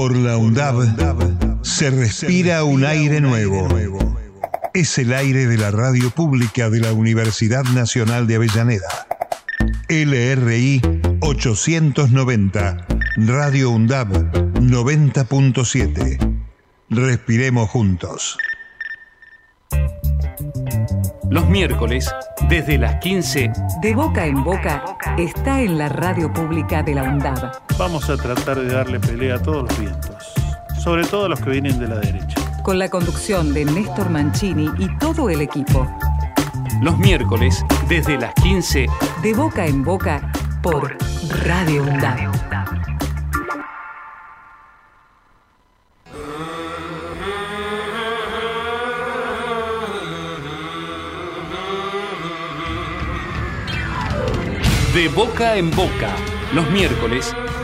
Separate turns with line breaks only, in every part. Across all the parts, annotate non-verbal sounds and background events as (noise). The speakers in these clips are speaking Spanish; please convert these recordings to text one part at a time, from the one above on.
Por la UNDAB se respira un aire nuevo. Es el aire de la radio pública de la Universidad Nacional de Avellaneda. LRI 890, Radio UNDAB 90.7. Respiremos juntos.
Los miércoles, desde las 15,
De boca en boca está en la radio pública de la UNDAB.
Vamos a tratar de darle pelea a todos los vientos, sobre todo a los que vienen de la derecha.
Con la conducción de Néstor Mancini y todo el equipo.
los miércoles, desde las 15,
De boca en boca por Radio UNDAB.
De boca en boca, los miércoles,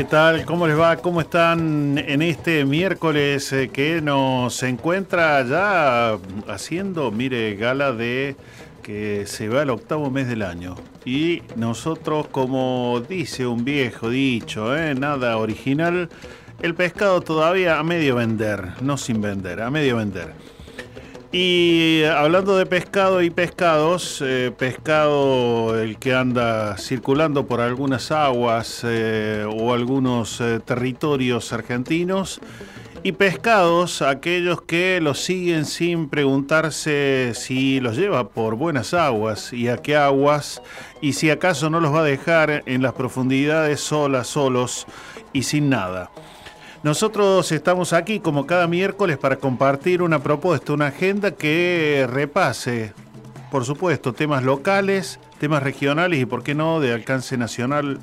¿Qué tal? ¿Cómo les va? ¿Cómo están en este miércoles eh, que nos encuentra ya haciendo, mire, gala de que se va el octavo mes del año? Y nosotros, como dice un viejo dicho, ¿eh? nada original, el pescado todavía a medio vender, no sin vender, a medio vender. Y hablando de pescado y pescados, eh, pescado el que anda circulando por algunas aguas eh, o algunos eh, territorios argentinos, y pescados aquellos que los siguen sin preguntarse si los lleva por buenas aguas y a qué aguas, y si acaso no los va a dejar en las profundidades solas, solos y sin nada. Nosotros estamos aquí como cada miércoles para compartir una propuesta, una agenda que repase, por supuesto, temas locales, temas regionales y, por qué no, de alcance nacional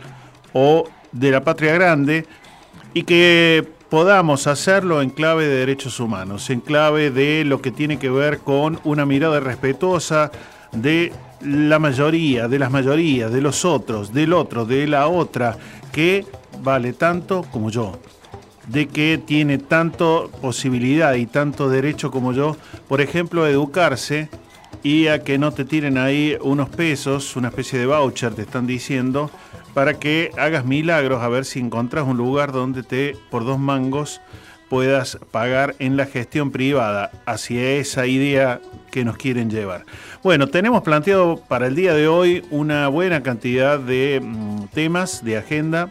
o de la patria grande, y que podamos hacerlo en clave de derechos humanos, en clave de lo que tiene que ver con una mirada respetuosa de la mayoría, de las mayorías, de los otros, del otro, de la otra, que vale tanto como yo de que tiene tanto posibilidad y tanto derecho como yo, por ejemplo, a educarse y a que no te tiren ahí unos pesos, una especie de voucher, te están diciendo, para que hagas milagros a ver si encontrás un lugar donde te, por dos mangos, puedas pagar en la gestión privada, hacia esa idea que nos quieren llevar. Bueno, tenemos planteado para el día de hoy una buena cantidad de mm, temas de agenda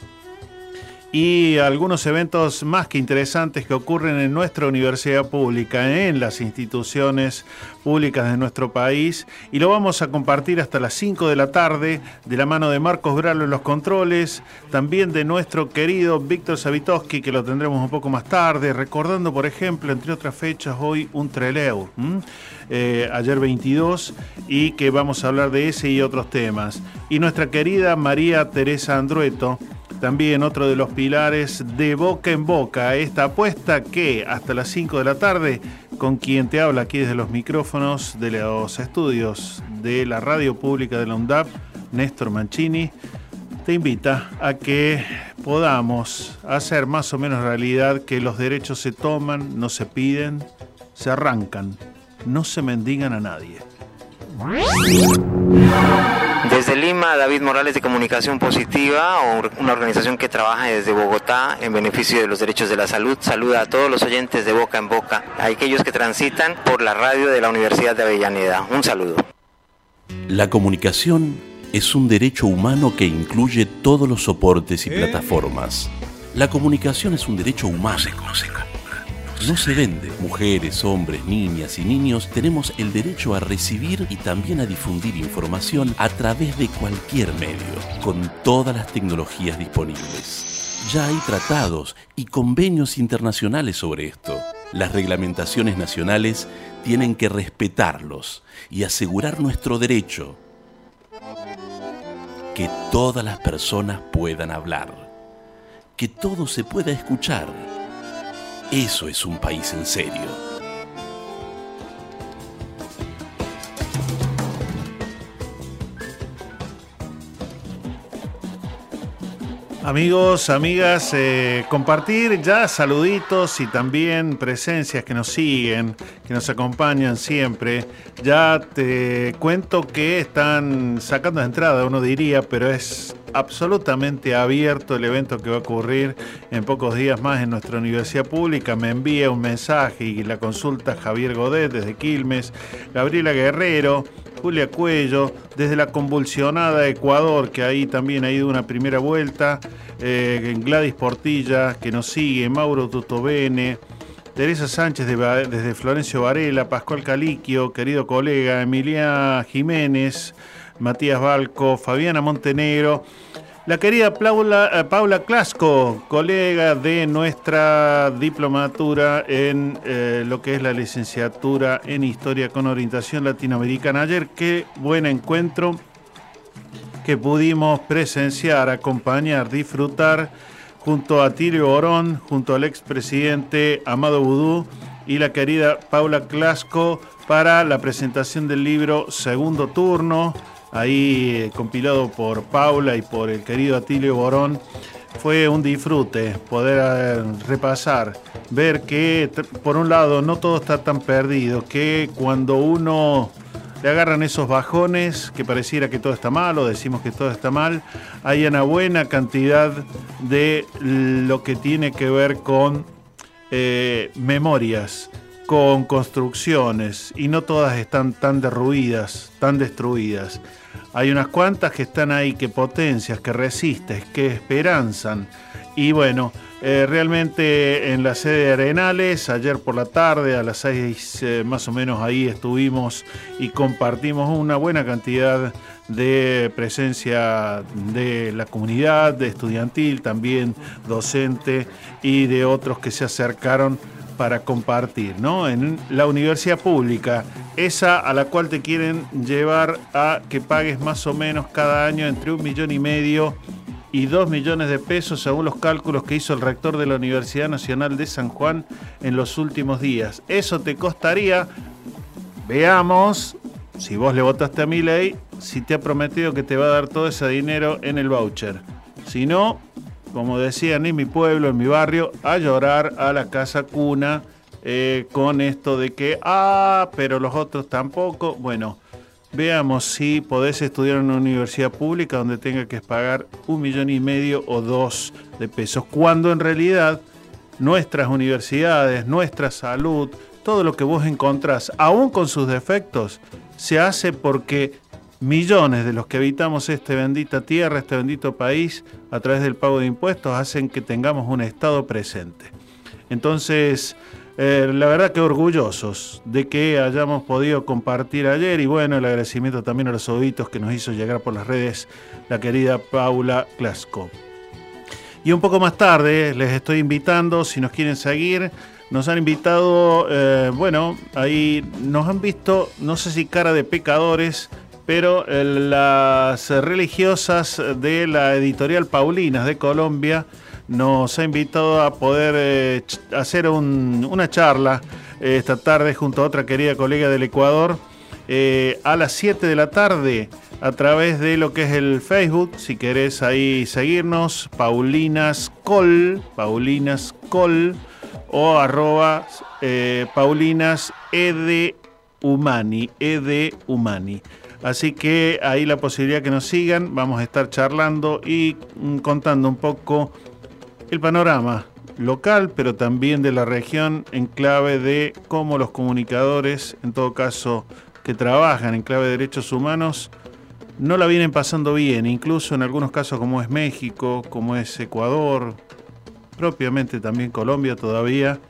y algunos eventos más que interesantes que ocurren en nuestra universidad pública, en las instituciones públicas de nuestro país. Y lo vamos a compartir hasta las 5 de la tarde, de la mano de Marcos Bralo en los controles, también de nuestro querido Víctor Savitoski, que lo tendremos un poco más tarde, recordando, por ejemplo, entre otras fechas, hoy un Treleu, eh, ayer 22, y que vamos a hablar de ese y otros temas. Y nuestra querida María Teresa Andrueto, también otro de los pilares de boca en boca, esta apuesta que hasta las 5 de la tarde, con quien te habla aquí desde los micrófonos de los estudios de la radio pública de la UNDAP, Néstor Mancini, te invita a que podamos hacer más o menos realidad que los derechos se toman, no se piden, se arrancan, no se mendigan a nadie.
Desde Lima, David Morales de Comunicación Positiva, una organización que trabaja desde Bogotá en beneficio de los derechos de la salud, saluda a todos los oyentes de Boca en Boca, a aquellos que transitan por la radio de la Universidad de Avellaneda. Un saludo.
La comunicación es un derecho humano que incluye todos los soportes y plataformas. La comunicación es un derecho humano. No se vende. Mujeres, hombres, niñas y niños tenemos el derecho a recibir y también a difundir información a través de cualquier medio, con todas las tecnologías disponibles. Ya hay tratados y convenios internacionales sobre esto. Las reglamentaciones nacionales tienen que respetarlos y asegurar nuestro derecho. Que todas las personas puedan hablar. Que todo se pueda escuchar eso es un país en serio.
Amigos, amigas, eh, compartir ya saluditos y también presencias que nos siguen, que nos acompañan siempre. Ya te cuento que están sacando entrada, uno diría, pero es absolutamente abierto el evento que va a ocurrir en pocos días más en nuestra universidad pública. Me envía un mensaje y la consulta Javier Godet desde Quilmes, Gabriela Guerrero, Julia Cuello, desde la convulsionada Ecuador, que ahí también ha ido una primera vuelta, eh, Gladys Portilla, que nos sigue, Mauro Tutovene, Teresa Sánchez desde Florencio Varela, Pascual Caliquio, querido colega, Emilia Jiménez, Matías Balco, Fabiana Montenegro. La querida Paula, eh, Paula Clasco, colega de nuestra diplomatura en eh, lo que es la licenciatura en Historia con orientación latinoamericana. Ayer qué buen encuentro que pudimos presenciar, acompañar, disfrutar junto a Tilio Orón, junto al expresidente Amado Vudú y la querida Paula Clasco para la presentación del libro Segundo Turno ahí eh, compilado por Paula y por el querido Atilio Borón. Fue un disfrute poder eh, repasar, ver que por un lado no todo está tan perdido, que cuando uno le agarran esos bajones, que pareciera que todo está mal o decimos que todo está mal, hay una buena cantidad de lo que tiene que ver con eh, memorias, con construcciones, y no todas están tan derruidas, tan destruidas. Hay unas cuantas que están ahí, que potencias, que resistes, que esperanzan. Y bueno, eh, realmente en la sede de Arenales, ayer por la tarde, a las seis eh, más o menos ahí estuvimos y compartimos una buena cantidad de presencia de la comunidad, de estudiantil, también docente y de otros que se acercaron para compartir, ¿no? En la universidad pública, esa a la cual te quieren llevar a que pagues más o menos cada año entre un millón y medio y dos millones de pesos según los cálculos que hizo el rector de la Universidad Nacional de San Juan en los últimos días. Eso te costaría, veamos, si vos le votaste a mi ley, si te ha prometido que te va a dar todo ese dinero en el voucher. Si no, como decían en mi pueblo, en mi barrio, a llorar a la casa cuna eh, con esto de que, ah, pero los otros tampoco. Bueno, veamos si podés estudiar en una universidad pública donde tenga que pagar un millón y medio o dos de pesos, cuando en realidad nuestras universidades, nuestra salud, todo lo que vos encontrás, aún con sus defectos, se hace porque millones de los que habitamos esta bendita tierra, este bendito país, a través del pago de impuestos, hacen que tengamos un Estado presente. Entonces, eh, la verdad que orgullosos de que hayamos podido compartir ayer y bueno, el agradecimiento también a los ojitos que nos hizo llegar por las redes la querida Paula Clasco. Y un poco más tarde les estoy invitando, si nos quieren seguir, nos han invitado, eh, bueno, ahí nos han visto, no sé si cara de pecadores, pero eh, las religiosas de la editorial Paulinas de Colombia nos ha invitado a poder eh, hacer una charla eh, esta tarde junto a otra querida colega del Ecuador a las 7 de la tarde a través de lo que es el Facebook, si querés ahí seguirnos, Paulinas Col, Paulinas Col o arroba Paulinas Humani, Humani. Así que ahí la posibilidad que nos sigan, vamos a estar charlando y mm, contando un poco el panorama local, pero también de la región en clave de cómo los comunicadores, en todo caso que trabajan en clave de derechos humanos, no la vienen pasando bien, incluso en algunos casos como es México, como es Ecuador, propiamente también Colombia todavía,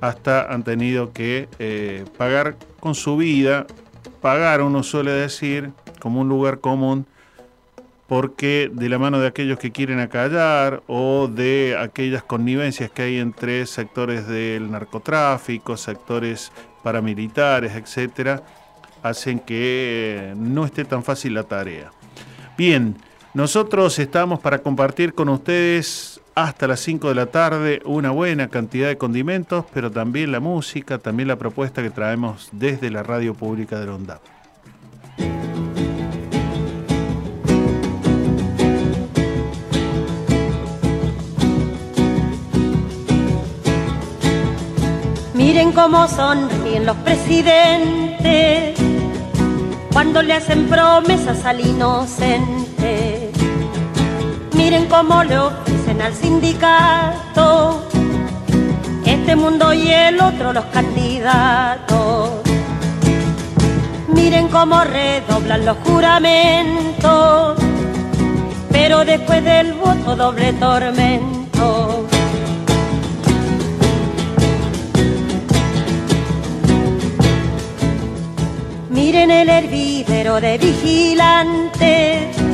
hasta han tenido que eh, pagar con su vida pagar, uno suele decir, como un lugar común, porque de la mano de aquellos que quieren acallar o de aquellas connivencias que hay entre sectores del narcotráfico, sectores paramilitares, etcétera, hacen que no esté tan fácil la tarea. Bien, nosotros estamos para compartir con ustedes hasta las 5 de la tarde una buena cantidad de condimentos, pero también la música, también la propuesta que traemos desde la radio pública de Onda.
Miren cómo sonríen los presidentes cuando le hacen promesas al inocente. Miren cómo le ofrecen al sindicato este mundo y el otro los candidatos. Miren cómo redoblan los juramentos, pero después del voto doble tormento. Miren el hervidero de vigilantes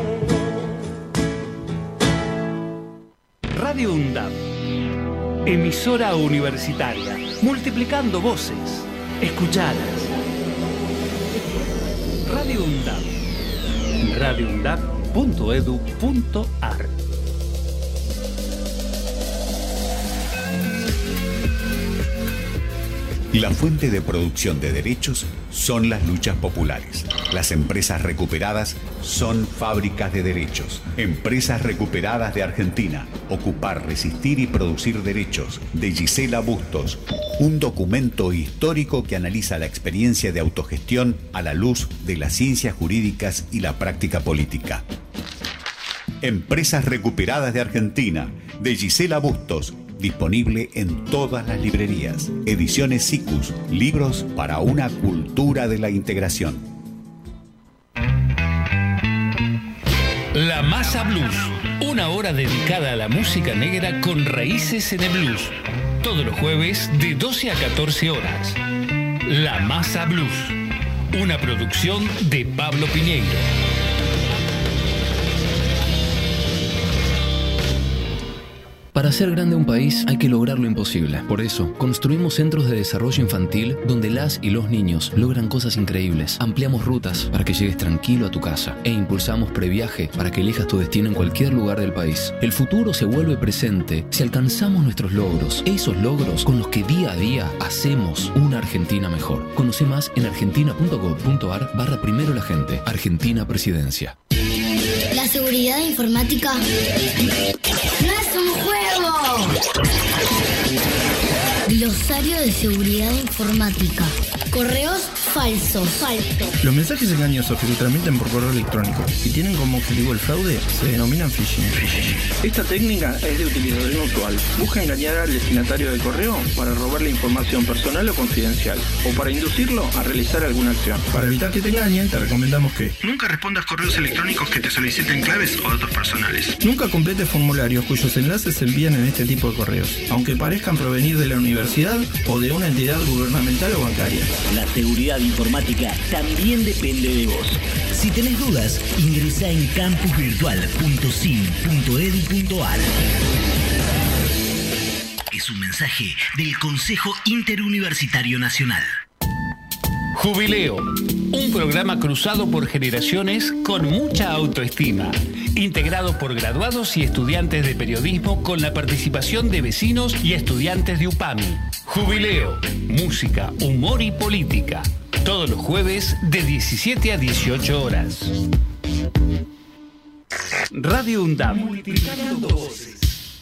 Radio UNDAP, emisora universitaria, multiplicando voces, escuchadas. Radio UNDAP, radioundap.edu.ar
La fuente de producción de derechos son las luchas populares. Las empresas recuperadas son fábricas de derechos. Empresas recuperadas de Argentina. Ocupar, resistir y producir derechos. De Gisela Bustos. Un documento histórico que analiza la experiencia de autogestión a la luz de las ciencias jurídicas y la práctica política. Empresas recuperadas de Argentina. De Gisela Bustos disponible en todas las librerías. Ediciones SICUS, libros para una cultura de la integración.
La Masa Blues, una hora dedicada a la música negra con raíces en el blues. Todos los jueves de 12 a 14 horas. La Masa Blues, una producción de Pablo Piñeiro.
Para hacer grande un país hay que lograr lo imposible. Por eso, construimos centros de desarrollo infantil donde las y los niños logran cosas increíbles. Ampliamos rutas para que llegues tranquilo a tu casa e impulsamos previaje para que elijas tu destino en cualquier lugar del país. El futuro se vuelve presente si alcanzamos nuestros logros, esos logros con los que día a día hacemos una Argentina mejor. Conoce más en argentina.gov.ar barra primero la gente. Argentina Presidencia.
La seguridad informática やったやった! Glosario de seguridad informática. Correos falsos. Falsos.
Los mensajes engañosos que se transmiten por correo electrónico y tienen como objetivo el fraude se denominan phishing. Esta técnica es de utilización usual. Busca engañar al destinatario del correo para robarle información personal o confidencial o para inducirlo a realizar alguna acción. Para evitar que te engañen, te recomendamos que nunca respondas correos electrónicos que te soliciten claves o datos personales. Nunca completes formularios cuyos enlaces se envían en este tipo de correos, aunque parezcan provenir de la universidad o de una entidad gubernamental o bancaria.
La seguridad informática también depende de vos. Si tenés dudas, ingresa en campusvirtual.sim.edu.ar. Es un mensaje del Consejo Interuniversitario Nacional.
Jubileo, un programa cruzado por generaciones con mucha autoestima integrado por graduados y estudiantes de periodismo con la participación de vecinos y estudiantes de UPAMI. Jubileo, música, humor y política. Todos los jueves de 17 a 18 horas. Radio UNDAP.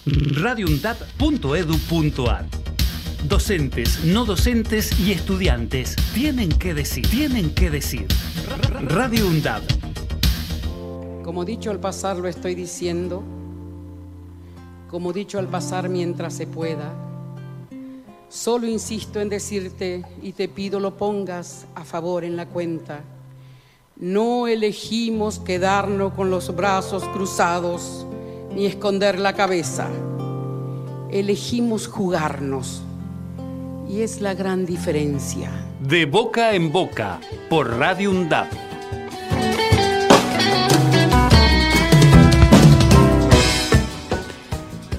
radioundap.edu.ar Docentes, no docentes y estudiantes tienen que decir, tienen que decir. Radio UNDAP.
Como dicho al pasar lo estoy diciendo, como dicho al pasar mientras se pueda. Solo insisto en decirte y te pido lo pongas a favor en la cuenta. No elegimos quedarnos con los brazos cruzados ni esconder la cabeza. Elegimos jugarnos y es la gran diferencia.
De boca en boca, por Radio UNDAP.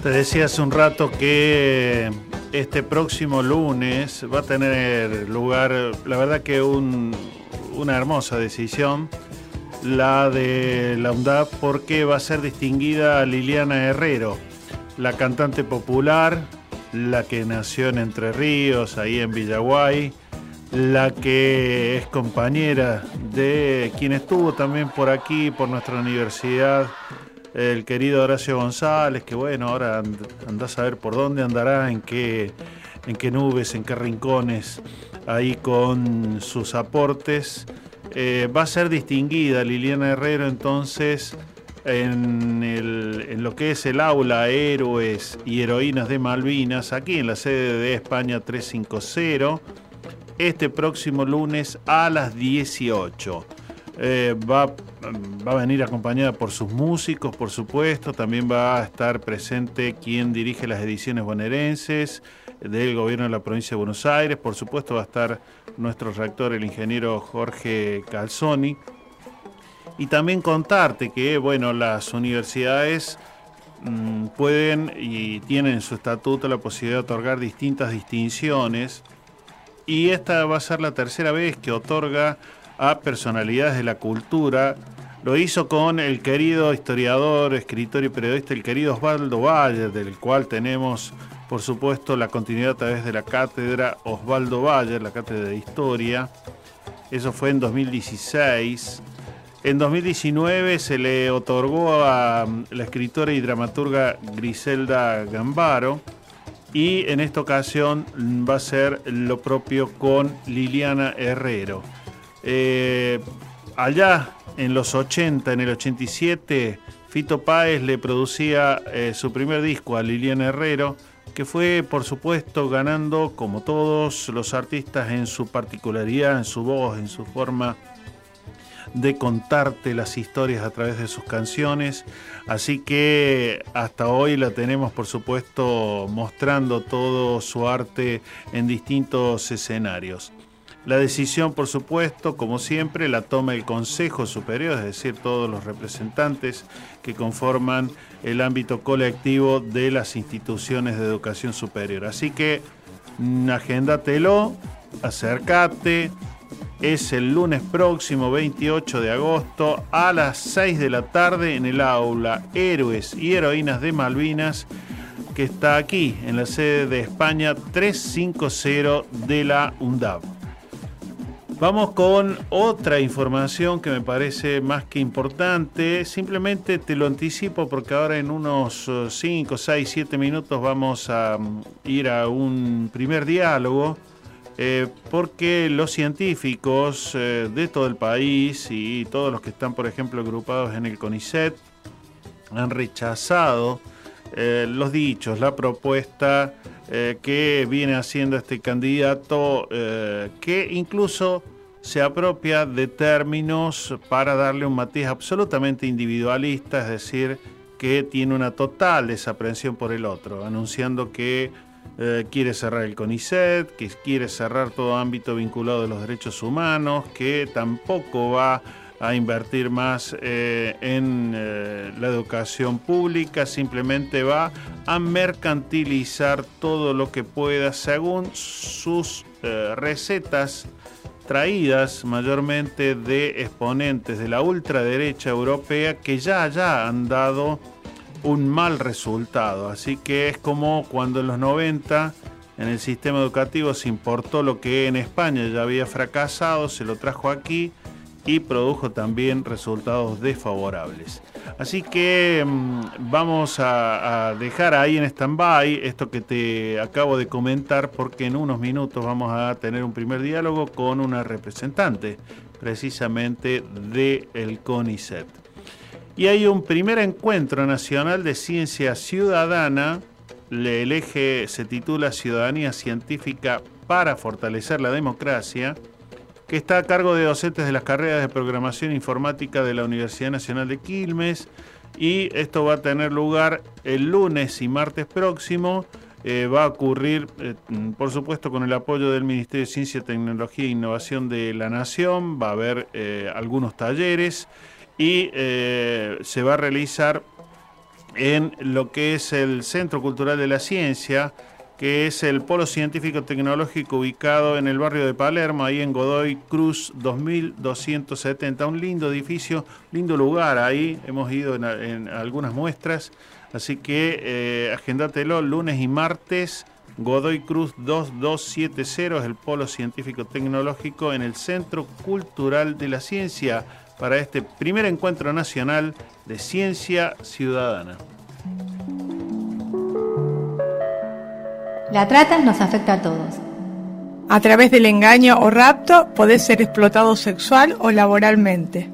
Te decía hace un rato que este próximo lunes va a tener lugar, la verdad que un, una hermosa decisión, la de la UNDAP, porque va a ser distinguida Liliana Herrero, la cantante popular, la que nació en Entre Ríos, ahí en Villaguay, la que es compañera de quien estuvo también por aquí, por nuestra universidad, el querido Horacio González, que bueno, ahora andás a ver por dónde andará, en qué, en qué nubes, en qué rincones, ahí con sus aportes. Eh, va a ser distinguida Liliana Herrero entonces en, en, lo que es el aula Héroes y Heroínas de Malvinas, aquí en la sede de España 350, este próximo lunes a las 18. Eh, va, va, a venir acompañada por sus músicos, por supuesto. También va a estar presente quien dirige las ediciones bonaerenses del gobierno de la provincia de Buenos Aires. Por supuesto va a estar nuestro rector, el ingeniero Jorge Calzoni. Y también contarte que, bueno, las universidades mmm, pueden y tienen en su estatuto la posibilidad de otorgar distintas distinciones. Y esta va a ser la tercera vez que otorga a personalidades de la cultura. Lo hizo con el querido historiador, escritor y periodista, el querido Osvaldo Valle, del cual tenemos, por supuesto, la continuidad a través de la cátedra Osvaldo Valle, la cátedra de historia. Eso fue en 2016. En 2019 se le otorgó a la escritora y dramaturga Griselda Gambaro y en esta ocasión va a ser lo propio con Liliana Herrero. Eh, allá en los 80, en el 87, Fito Páez le producía eh, su primer disco a Liliana Herrero, que fue por supuesto ganando, como todos los artistas, en su particularidad, en su voz, en su forma de contarte las historias a través de sus canciones. Así que hasta hoy la tenemos, por supuesto, mostrando todo su arte en distintos escenarios. La decisión, por supuesto, como siempre, la toma el Consejo Superior, es decir, todos los representantes que conforman el ámbito colectivo de las instituciones de educación superior. Así que mm, agéndatelo, acércate, es el lunes próximo 28 de agosto a las 6 de la tarde en el aula Héroes y Heroínas de Malvinas que está aquí en la sede de España 350 de la UNDAV. Vamos con otra información que me parece más que importante. Simplemente te lo anticipo porque ahora en unos 5, 6, 7 minutos vamos a mm, ir a un primer diálogo eh, porque los científicos eh, de todo el país y todos los que están, por ejemplo, agrupados en el CONICET, han rechazado eh, los dichos, la propuesta que viene haciendo este candidato, que incluso se apropia de términos para darle un matiz absolutamente individualista, es decir, que tiene una total desaprensión por el otro, anunciando que eh, quiere cerrar el CONICET, que quiere cerrar todo ámbito vinculado a los derechos humanos, que tampoco va a invertir más eh, en eh, la educación pública, simplemente va a mercantilizar todo lo que pueda según sus recetas traídas mayormente de exponentes de la ultraderecha europea que ya ya han dado un mal resultado. Así que es como cuando en los 90 en el sistema educativo se importó lo que en España ya había fracasado, se lo trajo aquí y produjo también resultados desfavorables. Así que mm, vamos a, dejar ahí en stand-by esto que te acabo de comentar porque en unos minutos vamos a tener un primer diálogo con una representante precisamente del el CONICET. Y hay un primer encuentro nacional de ciencia ciudadana, el eje se titula Ciudadanía Científica para fortalecer la democracia, que está a cargo de docentes de las carreras de programación informática de la Universidad Nacional de Quilmes. Y esto va a tener lugar el lunes y martes próximo. Eh, va a ocurrir, eh, por supuesto, con el apoyo del Ministerio de Ciencia, Tecnología e Innovación de la Nación. Va a haber eh, algunos talleres y se va a realizar en lo que es el Centro Cultural de la Ciencia, que es el Polo Científico Tecnológico ubicado en el barrio de Palermo, ahí en Godoy Cruz 2270. Un lindo edificio, lindo lugar ahí. Hemos ido en, algunas muestras, así que eh, agendatelo lunes y martes. Godoy Cruz 2270 es el Polo Científico Tecnológico en el Centro Cultural de la Ciencia para este primer encuentro nacional de ciencia ciudadana.
La trata nos afecta a todos.
A través del engaño o rapto podés ser explotado sexual o laboralmente.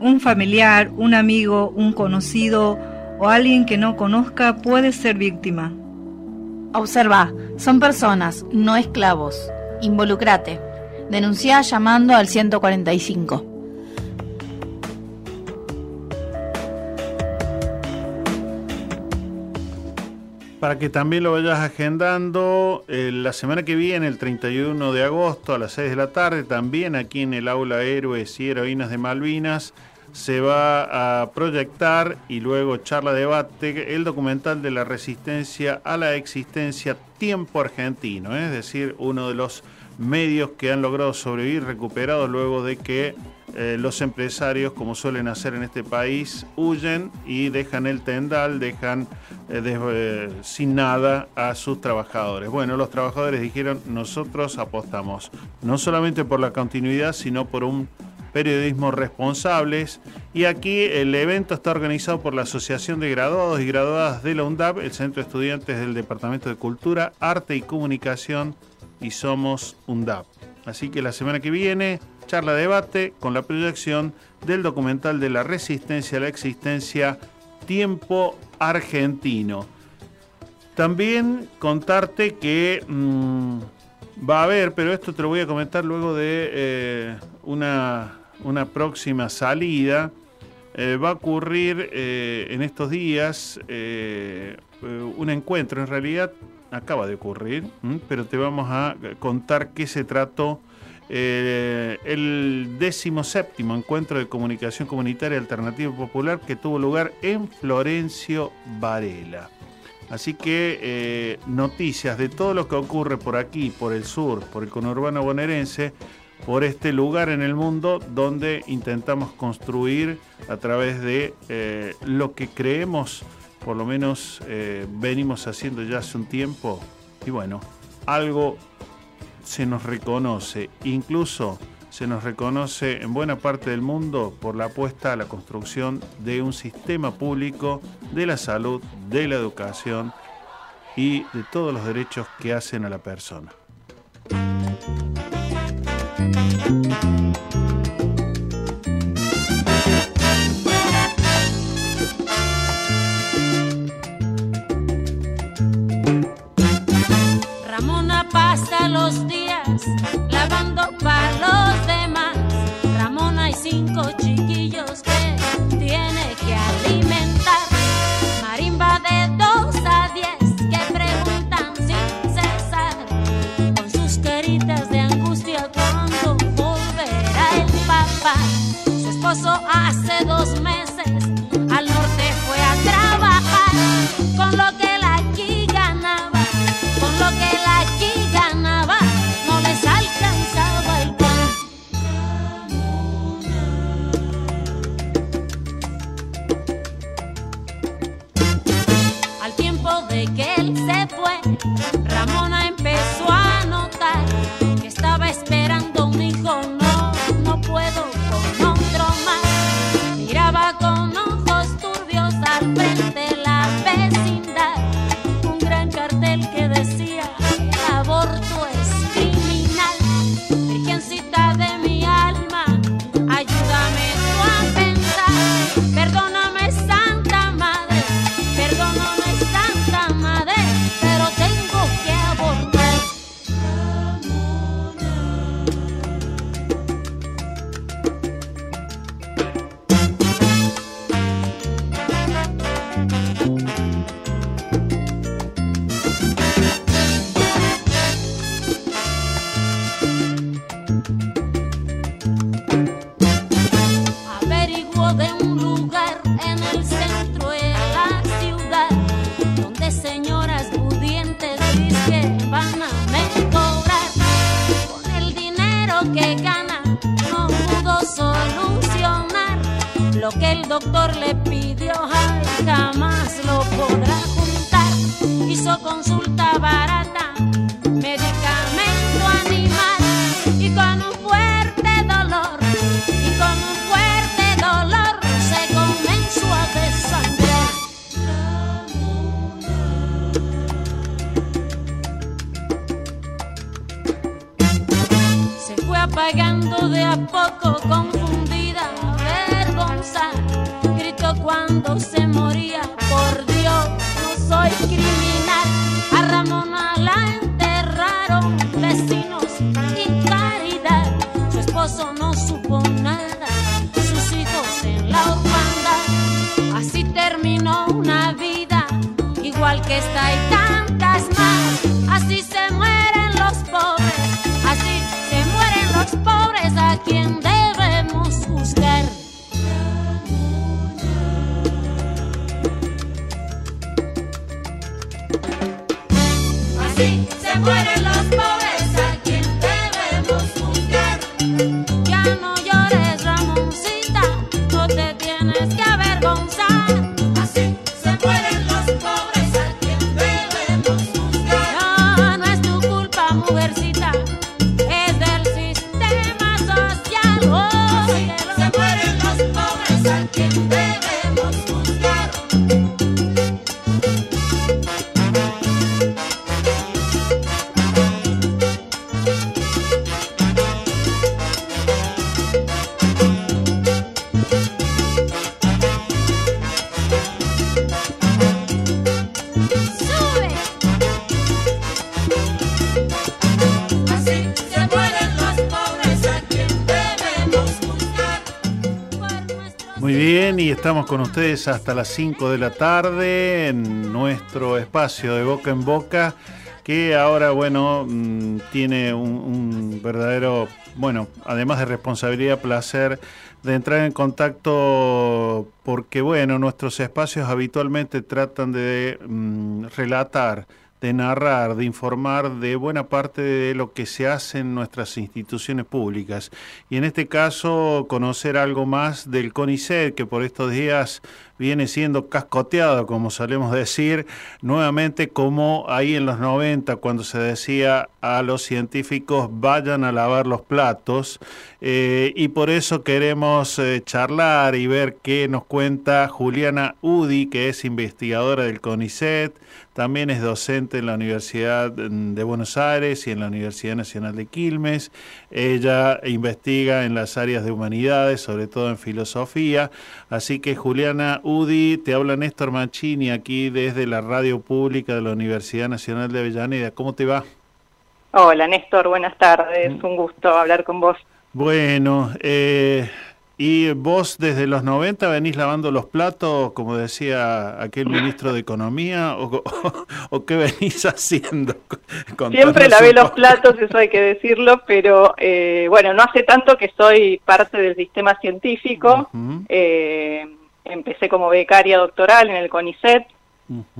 Un familiar, un amigo, un conocido o alguien que no conozca puede ser víctima.
Observa, son personas, no esclavos. Involucrate. Denuncia llamando al 145.
Para que también lo vayas agendando. Eh, la semana que viene, el 31 de agosto a las 6 de la tarde, también aquí en el aula Héroes y Heroínas de Malvinas, se va a proyectar y luego charla debate el documental de la resistencia a la existencia Tiempo Argentino, es decir, uno de los medios que han logrado sobrevivir recuperados luego de que eh, los empresarios, como suelen hacer en este país, huyen y dejan el tendal, dejan eh, eh, sin nada a sus trabajadores. Bueno, los trabajadores dijeron, nosotros apostamos no solamente por la continuidad, sino por un periodismo responsables. Y aquí el evento está organizado por la Asociación de Graduados y Graduadas de la UNDAP, el Centro de Estudiantes del Departamento de Cultura, Arte y Comunicación y Somos UNDAP. Así que la semana que viene charla debate con la proyección del documental de la resistencia a la existencia Tiempo Argentino. También contarte que mm, va a haber, pero esto te lo voy a comentar luego de eh, una, una, próxima salida, eh, va a ocurrir eh, en estos días un encuentro, en realidad acaba de ocurrir, pero te vamos a contar qué se trató eh, el el séptimo encuentro de comunicación comunitaria alternativa popular que tuvo lugar en Florencio Varela. Así que eh, noticias de todo lo que ocurre por aquí, por el sur, por el conurbano bonaerense, por este lugar en el mundo donde intentamos construir a través de eh, lo que creemos, por lo menos venimos haciendo ya hace un tiempo, y bueno, algo se nos reconoce, incluso se nos reconoce en buena parte del mundo por la apuesta a la construcción de un sistema público de la salud, de la educación y de todos los derechos que hacen a la persona.
Lavando para los demás. Ramona hay cinco chiquillos que tiene que alimentar. Marimba de dos a diez que preguntan sin cesar con sus caritas de angustia cuando volverá el papá. Su esposo se fue apagando de a poco confundida. Avergonzada gritó cuando se moría. Por Dios no soy criminal. A Ramona la enterraron vecinos y caridad. Su esposo no supo nada sus hijos en la orfandad. Así terminó una vida igual que esta y
estamos con ustedes hasta las 5 de la tarde en nuestro espacio de boca en boca, que ahora, bueno, mm, tiene un, verdadero, bueno, además de responsabilidad, placer de entrar en contacto porque, bueno, nuestros espacios habitualmente tratan de mm, relatar de narrar, de informar de buena parte de lo que se hace en nuestras instituciones públicas. Y en este caso, conocer algo más del CONICET, que por estos días viene siendo cascoteado, como solemos decir, nuevamente como ahí en los 90, cuando se decía a los científicos vayan a lavar los platos. Eh, y por eso queremos eh, charlar y ver qué nos cuenta Juliana Udi, que es investigadora del CONICET, también es docente en la Universidad de Buenos Aires y en la Universidad Nacional de Quilmes. Ella investiga en las áreas de humanidades, sobre todo en filosofía. Así que Juliana Udi, te habla Néstor Mancini aquí desde la radio pública de la Universidad Nacional de Avellaneda. ¿Cómo te va?
Hola Néstor, buenas tardes, un gusto hablar con vos.
Bueno, eh, ¿y vos desde los 90 venís lavando los platos, como decía aquel ministro de Economía, o, o- o qué venís (laughs) haciendo? Contanos
Siempre lavé los platos, eso hay que decirlo, pero eh, bueno, no hace tanto que soy parte del sistema científico. Eh, empecé como becaria doctoral en el CONICET,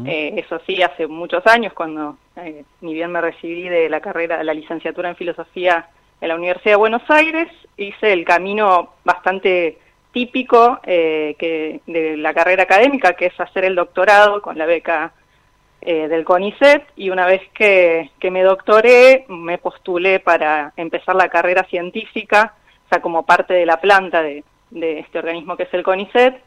eh, eso sí, hace muchos años, cuando eh, ni bien me recibí de la carrera, de la licenciatura en filosofía en la Universidad de Buenos Aires, hice el camino bastante típico eh, que de la carrera académica, que es hacer el doctorado con la beca eh, del CONICET, y una vez que, me doctoré, me postulé para empezar la carrera científica, o sea, como parte de la planta de, de este organismo que es el CONICET,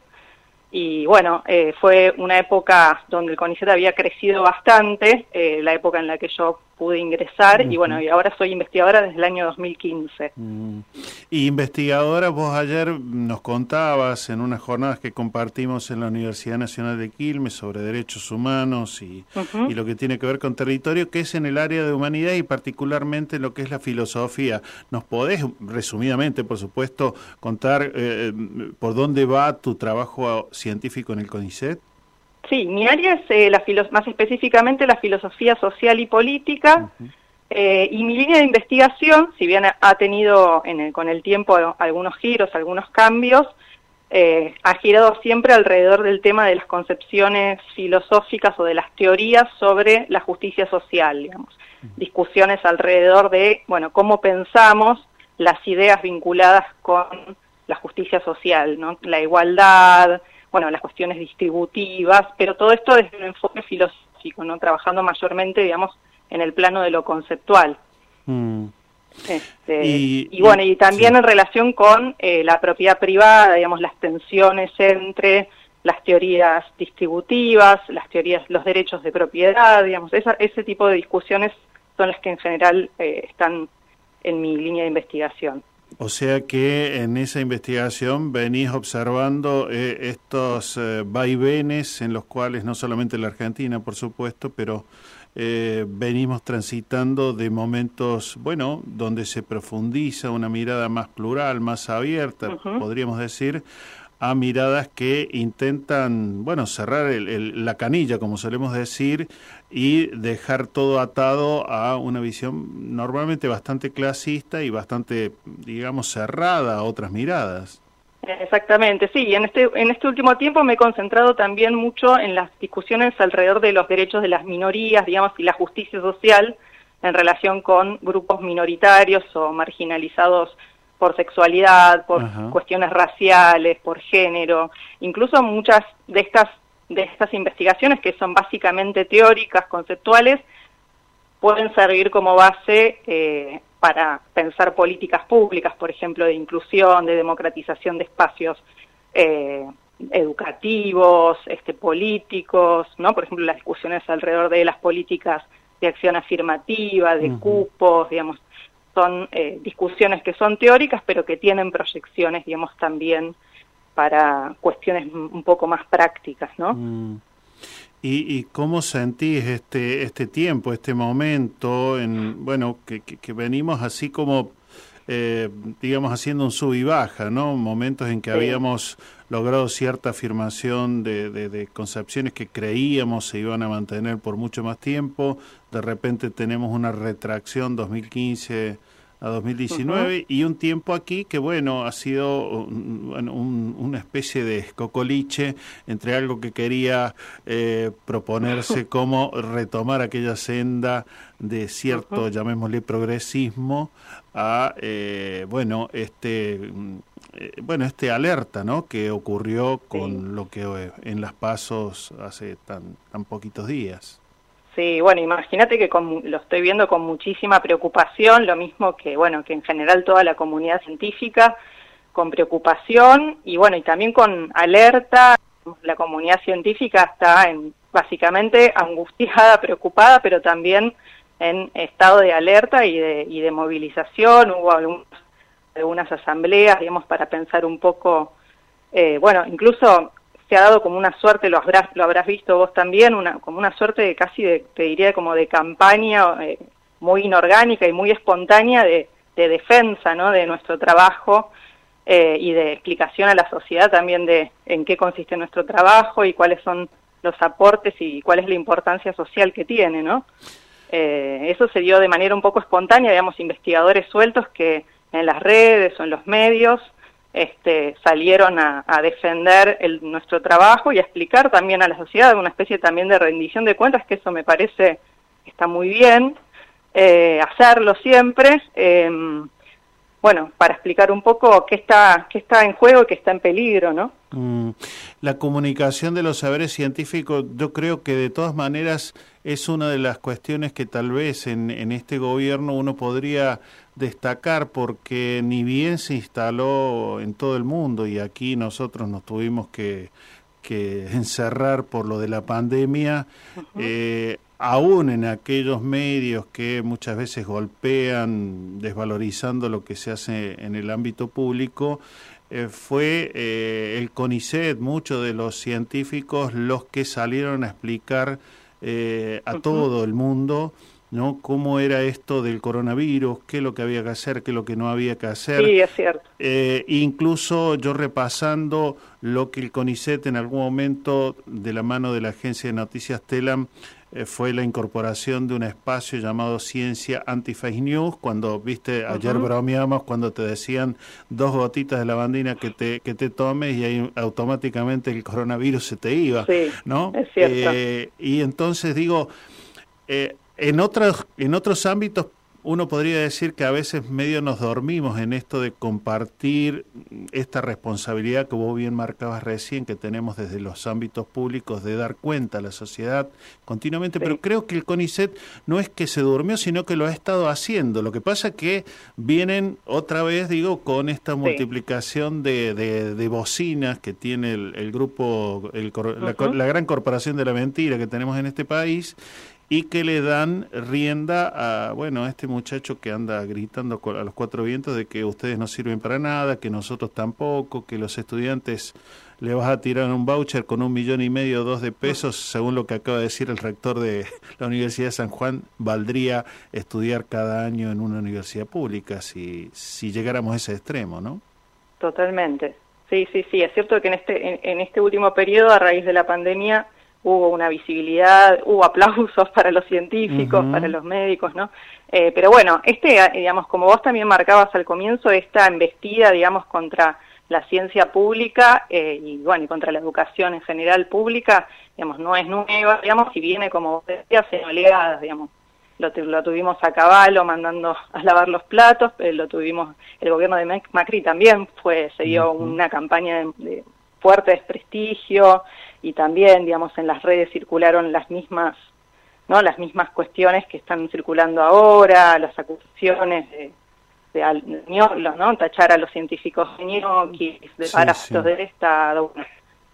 y bueno, eh, fue una época donde el CONICET había crecido bastante, eh, la época en la que yo pude ingresar, y bueno, y ahora soy investigadora desde el año 2015.
Mm. Y investigadora, vos ayer nos contabas en unas jornadas que compartimos en la Universidad Nacional de Quilmes sobre derechos humanos y, y lo que tiene que ver con territorio, que es en el área de humanidad y particularmente en lo que es la filosofía. ¿Nos podés, resumidamente, por supuesto, contar eh, por dónde va tu trabajo científico en el CONICET?
Sí, mi área es eh, la filo- más específicamente la filosofía social y política. Eh, y mi línea de investigación, si bien ha tenido con el tiempo algunos giros, algunos cambios, eh, ha girado siempre alrededor del tema de las concepciones filosóficas o de las teorías sobre la justicia social, digamos. Discusiones alrededor de, bueno, cómo pensamos las ideas vinculadas con la justicia social, ¿no? La igualdad, bueno, las cuestiones distributivas, pero todo esto desde un enfoque filosófico, ¿no? Trabajando mayormente, digamos, en el plano de lo conceptual. Mm. Este, y, bueno, y también en relación con eh, la propiedad privada, digamos, las tensiones entre las teorías distributivas, las teorías, los derechos de propiedad, digamos, ese tipo de discusiones son las que en general eh, están en mi línea de investigación.
O sea que en esa investigación venís observando eh, estos vaivenes en los cuales no solamente la Argentina, por supuesto, pero eh, venimos transitando de momentos, bueno, donde se profundiza una mirada más plural, más abierta, podríamos decir, a miradas que intentan, bueno, cerrar la canilla, como solemos decir, y dejar todo atado a una visión normalmente bastante clasista y bastante, digamos, cerrada a otras miradas.
Exactamente, sí, en este, en este último tiempo me he concentrado también mucho en las discusiones alrededor de los derechos de las minorías, digamos, y la justicia social en relación con grupos minoritarios o marginalizados por sexualidad, por cuestiones raciales, por género, incluso muchas de estas de estas investigaciones que son básicamente teóricas, conceptuales, pueden servir como base eh, para pensar políticas públicas, por ejemplo, de inclusión, de democratización de espacios eh, educativos, este, políticos, ¿no? Por ejemplo, las discusiones alrededor de las políticas de acción afirmativa, de cupos, digamos, son eh, discusiones que son teóricas, pero que tienen proyecciones, digamos, también para cuestiones un poco más prácticas, ¿no? Mm.
¿Y, cómo sentís este, este tiempo, este momento, en, bueno, que, que, venimos así como, eh, digamos, haciendo un sub y baja, ¿no? Momentos en que habíamos logrado cierta afirmación de, de, de, concepciones que creíamos se iban a mantener por mucho más tiempo, de repente tenemos una retracción 2015 a 2019 y un tiempo aquí que bueno ha sido una especie de cocoliche entre algo que quería eh, proponerse (laughs) como retomar aquella senda de cierto llamémosle progresismo a eh, bueno este eh, bueno este alerta no que ocurrió con lo que en las pasos hace tan tan poquitos días.
Sí, bueno, imagínate que lo estoy viendo con muchísima preocupación, lo mismo que, bueno, que en general toda la comunidad científica, con preocupación y, bueno, y también con alerta. La comunidad científica está en, básicamente angustiada, (laughs) preocupada, pero también en estado de alerta y de, y de movilización. Hubo algunas, asambleas, digamos, para pensar un poco, eh, bueno, incluso se ha dado como una suerte, lo habrás, lo habrás visto vos también, una, como una suerte de casi, de, te diría, como de campaña eh, muy inorgánica y muy espontánea de, defensa ¿no? de nuestro trabajo eh, y de explicación a la sociedad también de en qué consiste nuestro trabajo y cuáles son los aportes y cuál es la importancia social que tiene, ¿no? Eh, eso se dio de manera un poco espontánea, digamos, investigadores sueltos que en las redes o en los medios este, salieron a, defender nuestro trabajo y a explicar también a la sociedad una especie también de rendición de cuentas, que eso me parece está muy bien, eh, hacerlo siempre, em, bueno, para explicar un poco qué está, qué está en juego y qué está en peligro, ¿no?
Mm, la comunicación de los saberes científicos, yo creo que de todas maneras es una de las cuestiones que tal vez en, en este gobierno uno podría destacar porque ni bien se instaló en todo el mundo y aquí nosotros nos tuvimos que, (laughs) encerrar por lo de la pandemia, eh, aún en aquellos medios que muchas veces golpean desvalorizando lo que se hace en el ámbito público, eh, fue eh, el CONICET, muchos de los científicos los que salieron a explicar a todo el mundo ¿no? Cómo era esto del coronavirus, qué es lo que había que hacer, qué es lo que no había que hacer.
Sí, es cierto.
Eh, incluso yo repasando lo que el CONICET en algún momento, de la mano de la agencia de noticias TELAM, eh, fue la incorporación de un espacio llamado Ciencia Anti-Fake News, cuando, viste, ayer bromeamos cuando te decían dos gotitas de lavandina que te, que te tomes y ahí automáticamente el coronavirus se te iba, ¿no?
Es cierto.
Eh, y entonces digo, eh, en, otros, en otros ámbitos uno podría decir que a veces medio nos dormimos en esto de compartir esta responsabilidad que vos bien marcabas recién, que tenemos desde los ámbitos públicos de dar cuenta a la sociedad continuamente, pero creo que el CONICET no es que se durmió, sino que lo ha estado haciendo. Lo que pasa que vienen otra vez, digo, con esta multiplicación de, de, bocinas que tiene el, grupo, el, la, la gran corporación de la mentira que tenemos en este país y que le dan rienda a, bueno, a este muchacho que anda gritando a los cuatro vientos de que ustedes no sirven para nada, que nosotros tampoco, que los estudiantes le vas a tirar un voucher con un millón y medio o dos de pesos, según lo que acaba de decir el rector de la Universidad de San Juan, valdría estudiar cada año en una universidad pública si, si llegáramos a ese extremo, ¿no?
Totalmente. Sí, sí, sí. Es cierto que en este, en este último periodo, a raíz de la pandemia, hubo una visibilidad, hubo aplausos (laughs) para los científicos, para los médicos, ¿no? Eh, pero bueno, este, digamos, como vos también marcabas al comienzo, esta embestida, digamos, contra la ciencia pública eh, y bueno, y contra la educación en general pública, digamos, no es nueva, digamos, y viene, como decías, en oleadas, digamos. Lo, lo, tuvimos a caballo mandando (laughs) a lavar los platos, eh, lo tuvimos, el gobierno de Macri también fue, se dio una campaña de, de fuerte desprestigio, y también, digamos, en las redes circularon las mismas, ¿no? Las mismas cuestiones que están circulando ahora, las acusaciones de, de, ¿no? Tachar a los científicos de ñoquis, de sí, del Estado.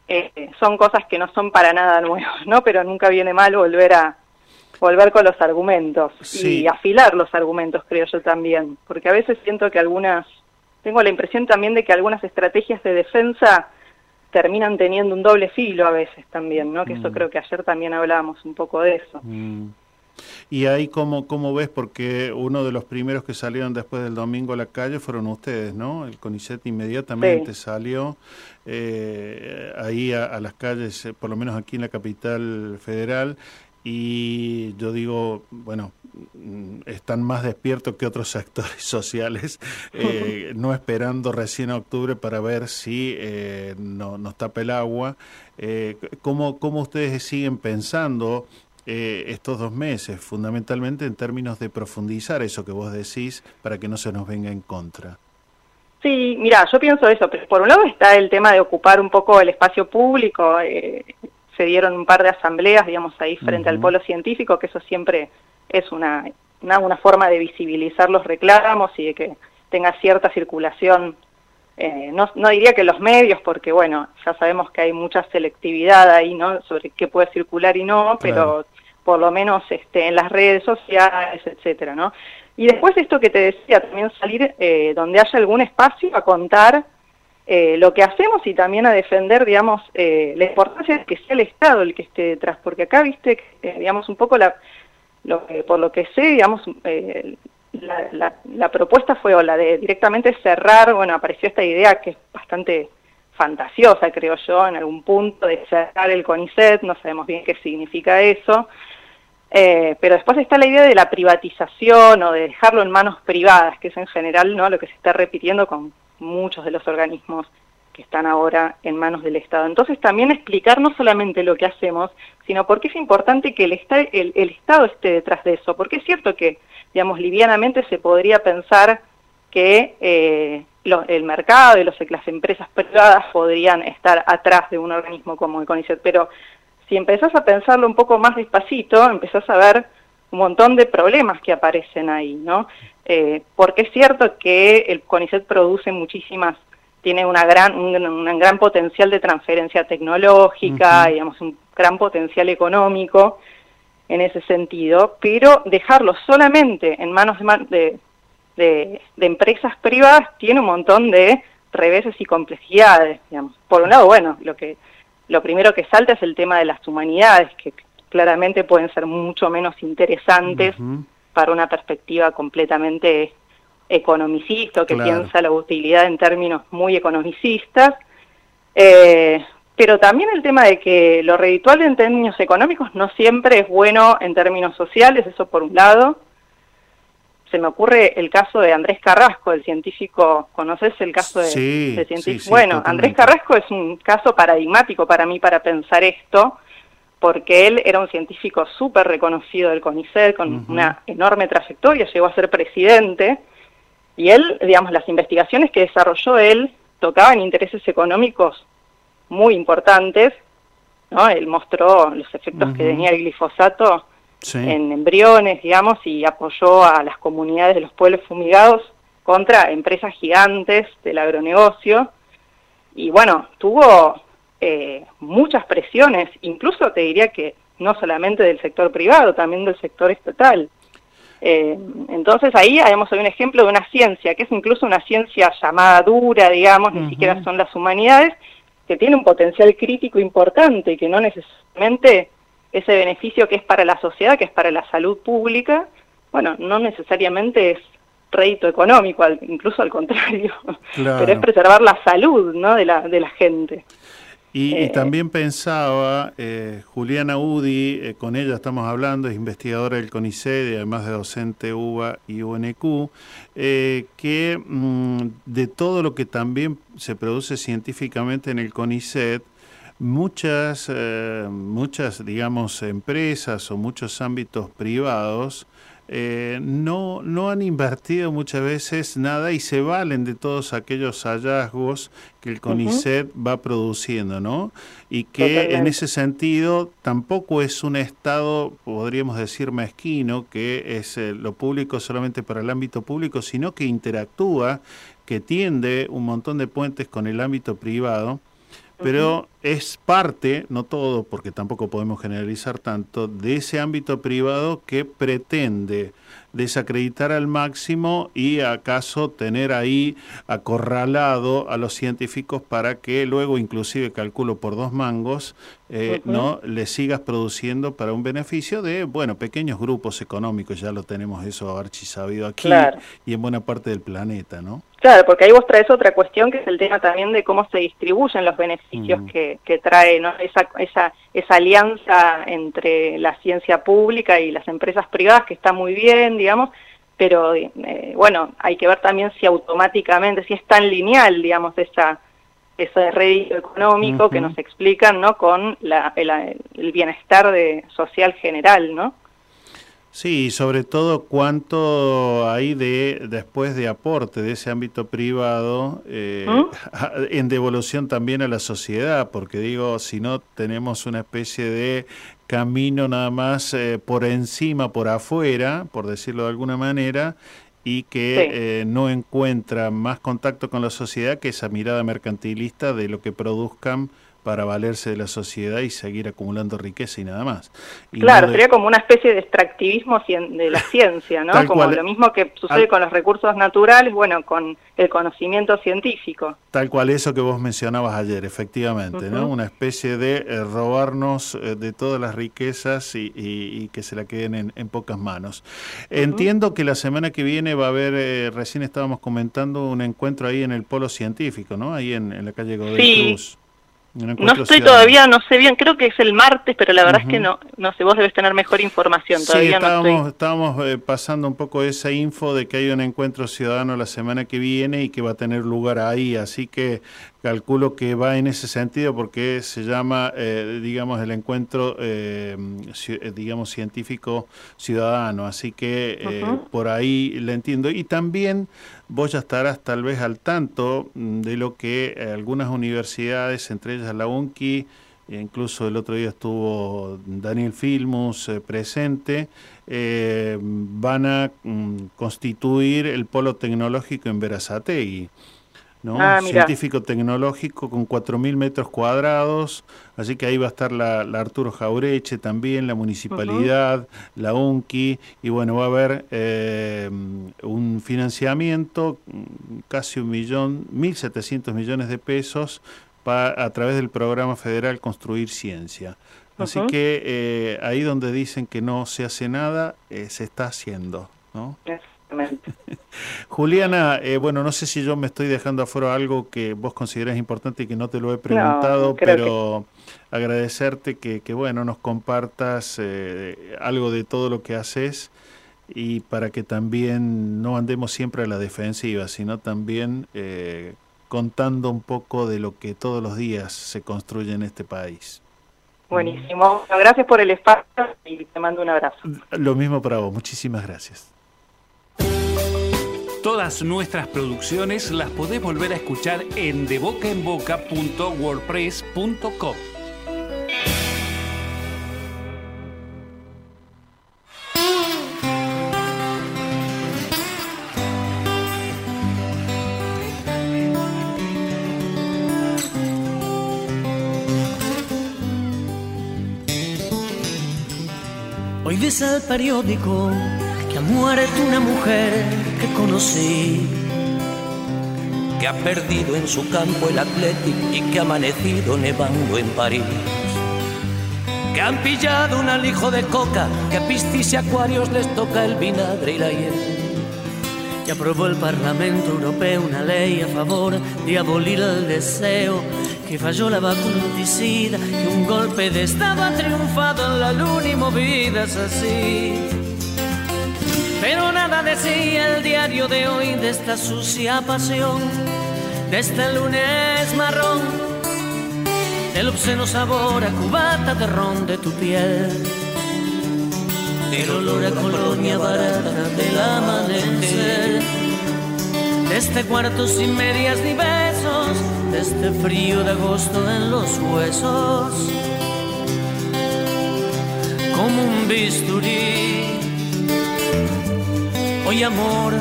Eh, son cosas que no son para nada nuevas, ¿no? Pero nunca viene mal volver a volver con los argumentos y afilar los argumentos, creo yo también, porque a veces siento que algunas, tengo la impresión también de que algunas estrategias de defensa terminan teniendo un doble filo a veces también, ¿no? Que eso mm. creo que ayer también hablábamos un poco de eso.
Mm. Y ahí, ¿cómo, ¿cómo ves? Porque uno de los primeros que salieron después del domingo a la calle fueron ustedes, ¿no? El CONICET inmediatamente salió eh, ahí a, las calles, eh, por lo menos aquí en la capital federal, y yo digo, bueno, están más despiertos que otros actores (laughs) sociales, eh, no esperando recién a octubre para ver si eh, no, nos tapa el agua. Eh, ¿cómo, ¿Cómo ustedes siguen pensando eh, estos dos meses, fundamentalmente en términos de profundizar eso que vos decís para que no se nos venga en contra?
Sí, mira, yo pienso eso, por un lado está el tema de ocupar un poco el espacio público, eh, se dieron un par de asambleas, digamos, ahí frente al polo científico, que eso siempre es una, una, forma de visibilizar los reclamos y de que tenga cierta circulación. Eh, no, no diría que los medios, porque bueno, ya sabemos que hay mucha selectividad ahí, ¿no? Sobre qué puede circular y no, pero por lo menos este, en las redes sociales, etcétera, ¿no? Y después esto que te decía, también salir eh, donde haya algún espacio a contar eh, lo que hacemos y también a defender, digamos, eh, la importancia de que sea el Estado el que esté detrás, porque acá, viste, eh, digamos, un poco la, lo, por lo que sé, digamos, la, la, propuesta fue o la de directamente cerrar, bueno, apareció esta idea que es bastante fantasiosa, creo yo, en algún punto, de cerrar el CONICET, no sabemos bien qué significa eso, pero después está la idea de la privatización o de dejarlo en manos privadas, que es en general no lo que se está repitiendo con muchos de los organismos que están ahora en manos del Estado. Entonces también explicar no solamente lo que hacemos, sino por qué es importante que el, el, Estado esté detrás de eso, porque es cierto que, digamos, livianamente se podría pensar que eh, el mercado y las empresas privadas podrían estar atrás de un organismo como el CONICET, pero si empezás a pensarlo un poco más despacito, empezás a ver un montón de problemas que aparecen ahí, ¿no? Eh, porque es cierto que el CONICET produce muchísimas, tiene una gran, un, gran potencial de transferencia tecnológica, digamos, un gran potencial económico en ese sentido, pero dejarlo solamente en manos de, de, de, empresas privadas tiene un montón de reveses y complejidades, digamos. Por un lado, bueno, lo que lo primero que salta es el tema de las humanidades, que claramente pueden ser mucho menos interesantes para una perspectiva completamente economicista, que piensa la utilidad en términos muy economicistas. Eh, pero también el tema de que lo reditual en términos económicos no siempre es bueno en términos sociales, eso por un lado. Se me ocurre el caso de Andrés Carrasco, el científico, ¿conoces el caso de,
Sí,
de científico?
sí, sí,
bueno,
totalmente.
Andrés Carrasco es un caso paradigmático para mí para pensar esto, porque él era un científico súper reconocido del CONICET, con una enorme trayectoria, llegó a ser presidente, y él, digamos, las investigaciones que desarrolló él tocaban intereses económicos muy importantes, ¿no? Él mostró los efectos que tenía el glifosato
Sí.
en embriones, digamos, y apoyó a las comunidades de los pueblos fumigados contra empresas gigantes del agronegocio. Y bueno, tuvo eh, muchas presiones, incluso te diría que no solamente del sector privado, también del sector estatal. Eh, entonces ahí hoy un ejemplo de una ciencia, que es incluso una ciencia llamada dura, digamos, ni siquiera son las humanidades, que tiene un potencial crítico importante y que no necesariamente ese beneficio que es para la sociedad, que es para la salud pública, bueno, no necesariamente es rédito económico, incluso al contrario,
Claro. (laughs)
pero es preservar la salud ¿no? de, la, de la gente.
Y, y
Eh,
también pensaba, eh, Juliana Udi, eh, con ella estamos hablando, es investigadora del CONICET y además de docente UBA y UNQ, eh, que mm, de todo lo que también se produce científicamente en el CONICET, muchas, eh, muchas, digamos, empresas o muchos ámbitos privados eh, no, no han invertido muchas veces nada y se valen de todos aquellos hallazgos que el CONICET va produciendo, ¿no? Y que en ese sentido tampoco es un Estado, podríamos decir, mezquino, que es eh, lo público solamente para el ámbito público, sino que interactúa, que tiende un montón de puentes con el ámbito privado pero es parte, no todo, porque tampoco podemos generalizar tanto, de ese ámbito privado que pretende desacreditar al máximo y acaso tener ahí acorralado a los científicos para que luego, inclusive calculo por dos mangos, eh, no le sigas produciendo para un beneficio de, bueno, pequeños grupos económicos, ya lo tenemos eso archisabido aquí
Claro.
y en buena parte del planeta, ¿no?
Claro, porque ahí vos traes otra cuestión que es el tema también de cómo se distribuyen los beneficios
Mm.
que, que trae ¿no? esa, esa, esa alianza entre la ciencia pública y las empresas privadas que está muy bien, digamos, pero eh, bueno, hay que ver también si automáticamente, si es tan lineal, digamos, esa ese rédito económico que nos explican, ¿no? Con la, el, el bienestar de, social general, ¿no?
Sí, y sobre todo cuánto hay de después de aporte de ese ámbito privado eh,
¿Mm? (laughs)
en devolución también a la sociedad, porque digo, si no tenemos una especie de camino nada más eh, por encima, por afuera, por decirlo de alguna manera, y que
Sí.
eh, no encuentra más contacto con la sociedad que esa mirada mercantilista de lo que produzcan para valerse de la sociedad y seguir acumulando riqueza y nada más. Y no
Claro,
de-
sería como una especie de extractivismo de la ciencia, ¿no?
Tal
como
cual.
lo mismo que sucede
Al-
con los recursos naturales, bueno, con el conocimiento científico.
Tal cual eso que vos mencionabas ayer, efectivamente, ¿no? Una especie de eh, robarnos eh, de todas las riquezas y, y- y que se la queden en, en pocas manos. Entiendo que la semana que viene va a haber, eh, recién estábamos comentando, un encuentro ahí en el Polo Científico, ¿no? Ahí en, en la calle Godoy
Sí.
Cruz.
No estoy
ciudadano.
todavía, no sé bien, creo que es el martes, pero la verdad es que no, no sé, vos debes tener mejor información,
Sí,
todavía no
estábamos,
estoy.
estábamos eh, pasando un poco esa info de que hay un encuentro ciudadano la semana que viene y que va a tener lugar ahí, así que calculo que va en ese sentido porque se llama, eh, digamos, el encuentro, eh, eh, digamos, científico ciudadano, así que eh, por ahí le entiendo. Y también vos ya estarás tal vez al tanto mm, de lo que algunas universidades, entre ellas la UNCI, e incluso el otro día estuvo Daniel Filmus presente, van a mm, constituir el polo tecnológico en Verazategui. ¿No?
Ah.
Científico tecnológico con 4.000 metros cuadrados, así que ahí va a estar la, la Arturo Jaureche también, la municipalidad, la UNCI, y bueno, va a haber eh, un financiamiento, casi un millón, 1.700 millones de pesos pa- a través del programa federal Construir Ciencia. Así que eh, ahí donde dicen que no se hace nada, eh, se está haciendo, ¿no?
Exactamente. (laughs)
Juliana, eh, bueno, no sé si yo me estoy dejando afuera algo que vos consideras importante y que no te lo he preguntado, pero agradecerte que, que, bueno, nos compartas eh, algo de todo lo que haces y para que también no andemos siempre a la defensiva, sino también eh, contando un poco de lo que todos los días se construye en este país.
Buenísimo, gracias por el espacio y te mando un abrazo.
Lo mismo para vos, muchísimas gracias.
Todas nuestras producciones las podés volver a escuchar en debocaenboca.wordpress.com.
Hoy dice el periódico muerto una mujer que conocí, que ha perdido en su campo el Atlético y que ha amanecido nevando en París. Que han pillado un alijo de coca, que a piscis y acuarios les toca el vinagre y la hiel. Y aprobó el Parlamento Europeo una ley a favor de abolir el deseo que falló la vacunaticida, que un golpe de Estado ha triunfado en la luna y movidas así. Pero nada decía el diario de hoy de esta sucia pasión, de este lunes marrón, del obsceno sabor a cubata de ron de tu piel, del olor a colonia barata del amanecer, de este cuarto sin medias ni besos de este frío de agosto en los huesos, como un bisturí. Hoy amor,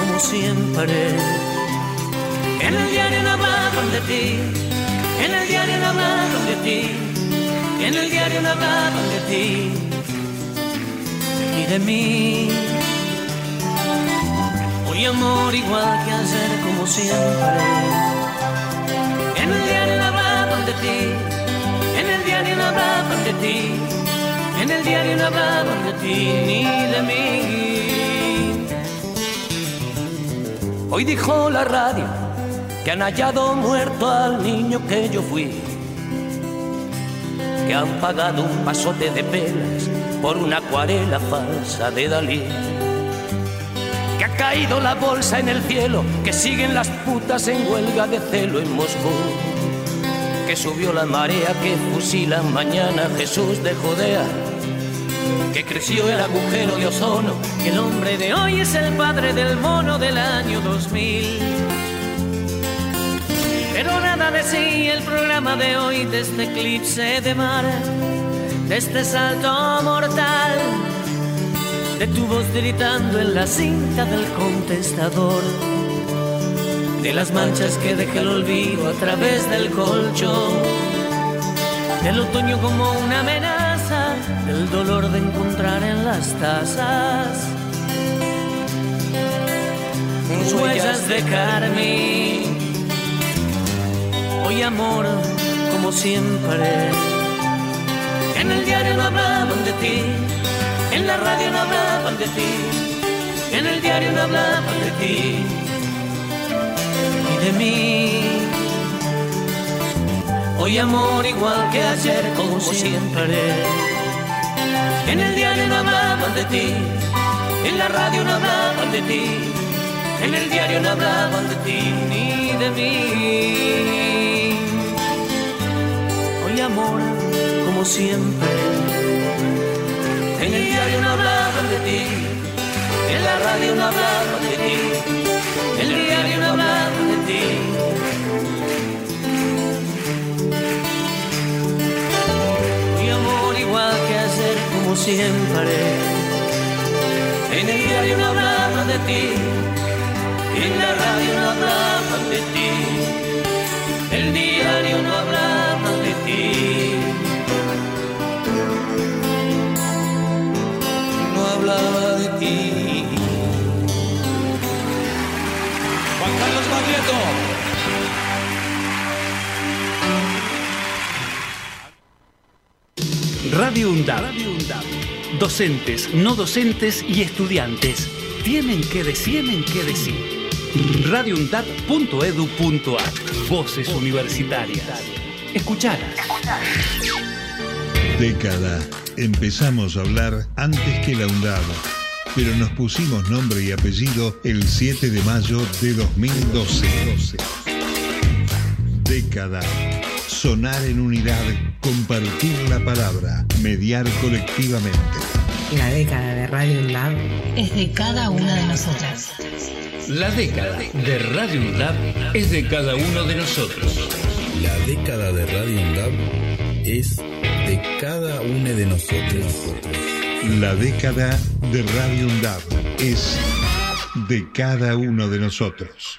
como siempre, en el diario no hablaban de ti, en el diario no hablaban de ti, en el diario no hablaban de ti y de mí. Hoy amor igual que ayer, como siempre. En el diario no hablaban de ti, en el diario no hablaban de ti, en el diario no hablaban de ti ni de mí. Hoy dijo la radio que han hallado muerto al niño que yo fui, que han pagado un pasote de pelas por una acuarela falsa de Dalí. Que ha caído la bolsa en el cielo, que siguen las putas en huelga de celo en Moscú. Que subió la marea que fusila mañana Jesús de Judea. Que creció el agujero de ozono, que el hombre de hoy es el padre del mono del año 2000. Pero nada decía el programa de hoy de este eclipse de mar, de este salto mortal, de tu voz gritando en la cinta del contestador, de las manchas que deja el olvido a través del colchón, del otoño como una amenaza, del dolor de encontrar en las tazas huellas de carmín hoy amor como siempre. En el diario no hablaban de ti, en la radio no hablaban de ti, en el diario no hablaban de ti y de mí. Hoy amor igual que ayer como siempre. En el diario no hablaban de ti, en la radio no hablaban de ti, en el diario no hablaban de ti ni de mí. Amor como siempre. En el diario no hablaban de ti, en la radio no hablaban de ti, en el diario no hablaban de ti. Siempre. En el diario no hablaban de ti, en la radio no hablaban de ti, el diario no hablaba de ti. No hablaba de ti.
Juan Carlos Baglietto.
Radio UNDAB. Docentes, no docentes y estudiantes. tienen que decir, tienen que decir. radioundad.edu.ar Voces universitarias. Escuchalas.
Década. Empezamos a hablar antes que la UNDAB, pero nos pusimos nombre y apellido el 7 de mayo de 2012. Década. Sonar en unidad, compartir la palabra, mediar colectivamente.
La década de Radio UNDAB es de cada una de nosotras.
La década de Radio UNDAB es de cada uno de nosotros.
La década de Radio UNDAB es de cada uno de nosotros.
La década de Radio UNDAB es de cada uno de nosotros.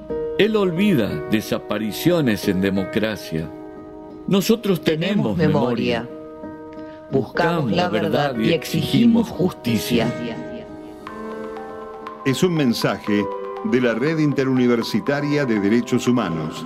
Él olvida desapariciones en democracia. Nosotros tenemos, memoria.
Buscamos la verdad y exigimos justicia.
Es un mensaje de la Red Interuniversitaria de Derechos Humanos.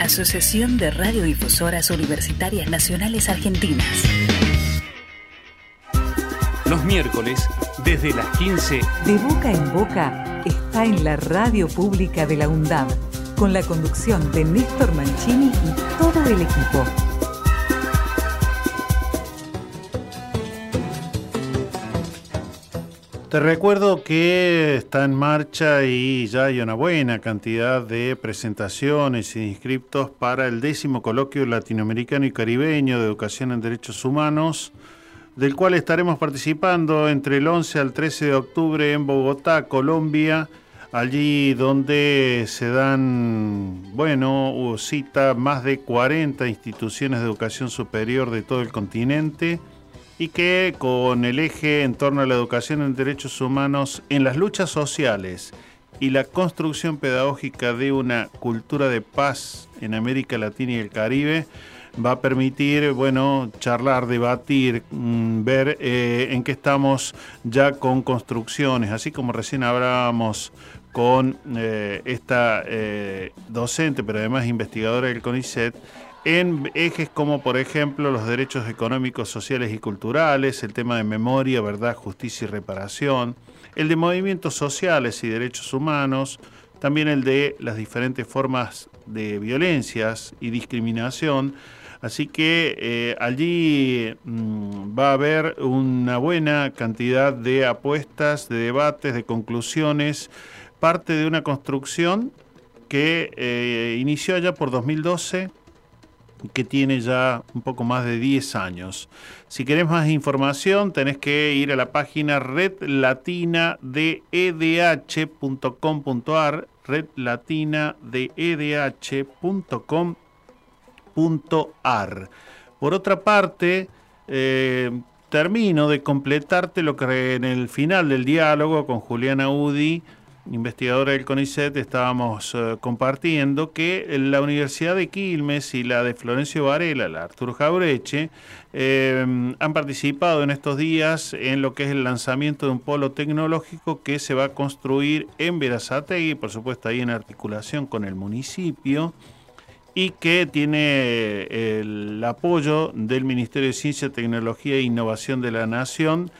Asociación de Radiodifusoras Universitarias Nacionales Argentinas.
Los miércoles, desde las 15.
De boca en boca está en la radio pública de la UNDAB, con la conducción de Néstor Mancini y todo el equipo.
Te recuerdo que está en marcha y ya hay una buena cantidad de presentaciones y inscriptos para el décimo coloquio latinoamericano y caribeño de educación en derechos humanos, del cual estaremos participando entre el 11 al 13 de octubre en Bogotá, Colombia, allí donde se dan, bueno, cita más de 40 instituciones de educación superior de todo el continente y que con el eje en torno a la educación en derechos humanos en las luchas sociales y la construcción pedagógica de una cultura de paz en América Latina y el Caribe va a permitir, bueno, charlar, debatir, mm, ver eh, en qué estamos ya con construcciones, así como recién hablábamos con eh, esta eh, docente, pero además investigadora del CONICET, en ejes como por ejemplo los derechos económicos, sociales y culturales, el tema de memoria, verdad, justicia y reparación, el de movimientos sociales y derechos humanos, también el de las diferentes formas de violencias y discriminación. Así que eh, allí mm, va a haber una buena cantidad de apuestas, de debates, de conclusiones, parte de una construcción que eh, inició ya por 2012 que tiene ya un poco más de 10 años. Si querés más información, tenés que ir a la página redlatinadeedh.com.ar, redlatinadeedh.com.ar. Por otra parte, eh, termino de completarte lo que en el final del diálogo con Juliana Udi investigadora del CONICET, estábamos eh, compartiendo que la Universidad de Quilmes y la de Florencio Varela, la Arturo Jaureche, eh, han participado en estos días en lo que es el lanzamiento de un polo tecnológico que se va a construir en Verazategui, por supuesto ahí en articulación con el municipio y que tiene el apoyo del Ministerio de Ciencia, Tecnología e Innovación de la Nación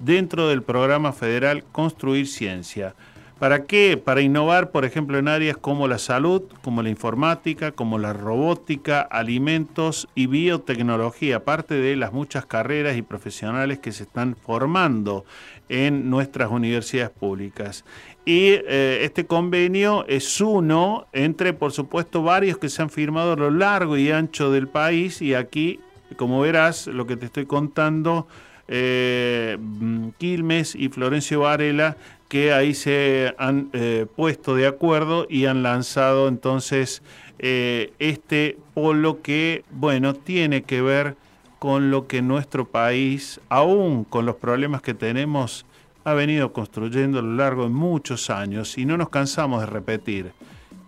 dentro del programa federal Construir Ciencia. ¿Para qué? Para innovar, por ejemplo, en áreas como la salud, como la informática, como la robótica, alimentos y biotecnología, aparte de las muchas carreras y profesionales que se están formando en nuestras universidades públicas. Y eh, este convenio es uno entre, por supuesto, varios que se han firmado a lo largo y ancho del país y aquí, como verás, lo que te estoy contando, eh, Quilmes y Florencio Varela que ahí se han eh, puesto de acuerdo y han lanzado entonces eh, este polo que, bueno, tiene que ver con lo que nuestro país, aún con los problemas que tenemos, ha venido construyendo a lo largo de muchos años y no nos cansamos de repetir.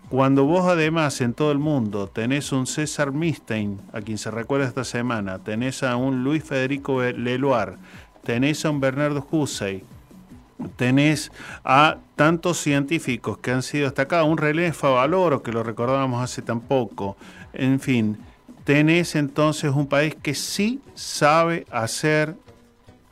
Cuando vos además en todo el mundo tenés un César Mistein, a quien se recuerda esta semana, tenés a un Luis Federico Leloir, tenés a un Bernardo Hussey, tenés a tantos científicos que han sido destacados, un René Favaloro que lo recordábamos hace tan poco, en fin, tenés entonces un país que sí sabe hacer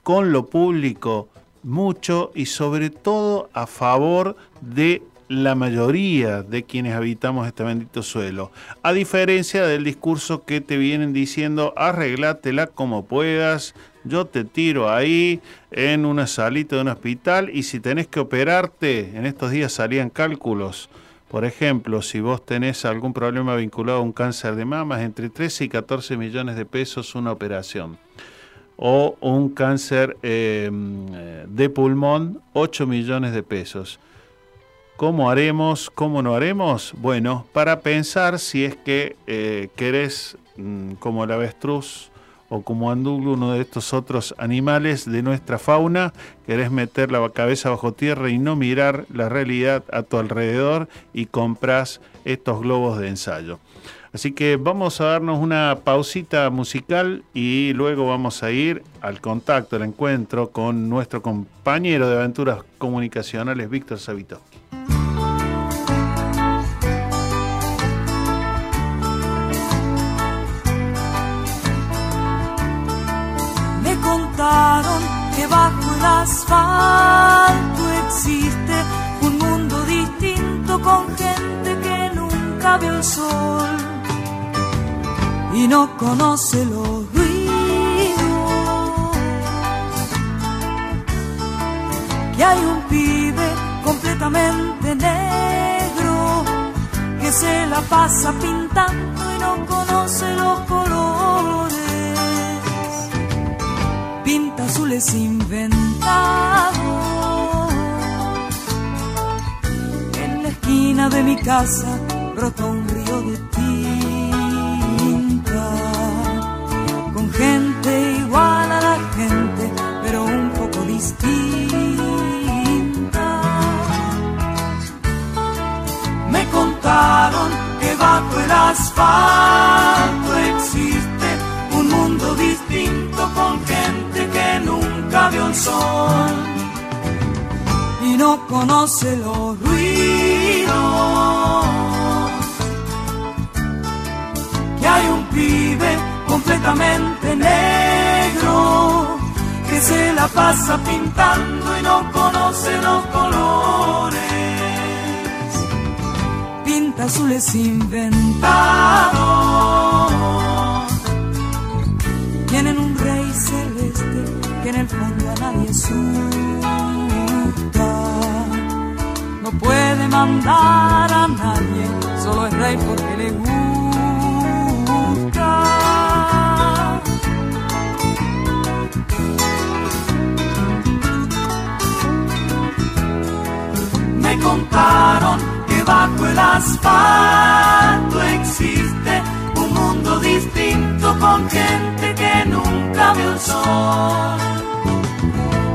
con lo público mucho y sobre todo a favor de la mayoría de quienes habitamos este bendito suelo. A diferencia del discurso que te vienen diciendo, arreglátela como puedas, yo te tiro ahí en una salita de un hospital y si tenés que operarte, en estos días salían cálculos. Por ejemplo, si vos tenés algún problema vinculado a un cáncer de mamas, entre 13 y 14 millones de pesos una operación. O un cáncer eh, de pulmón, 8 millones de pesos. ¿Cómo haremos? ¿Cómo no haremos? Bueno, para pensar si es que eh, querés, mm, como el avestruz o como anduglo, uno de estos otros animales de nuestra fauna, querés meter la cabeza bajo tierra y no mirar la realidad a tu alrededor y compras estos globos de ensayo. Así que vamos a darnos una pausita musical y luego vamos a ir al contacto, al encuentro con nuestro compañero de aventuras comunicacionales, Víctor
Que bajo el asfalto existe un mundo distinto con gente que nunca vio el sol y no conoce los ruidos. Que hay un pibe completamente negro que se la pasa pintando y no conoce los colores pinta azules inventados. En la esquina de mi casa brota un río de tinta, con gente igual a la gente, pero un poco distinta. Me contaron que bajo el asfalto sol y no conoce los ruidos. Que hay un pibe completamente negro que se la pasa pintando y no conoce los colores. Pinta azules inventados. En el fondo a nadie asusta. No puede mandar a nadie, solo es rey porque le gusta. Me contaron que bajo el asfalto existe un mundo distinto con gente que nunca vio el sol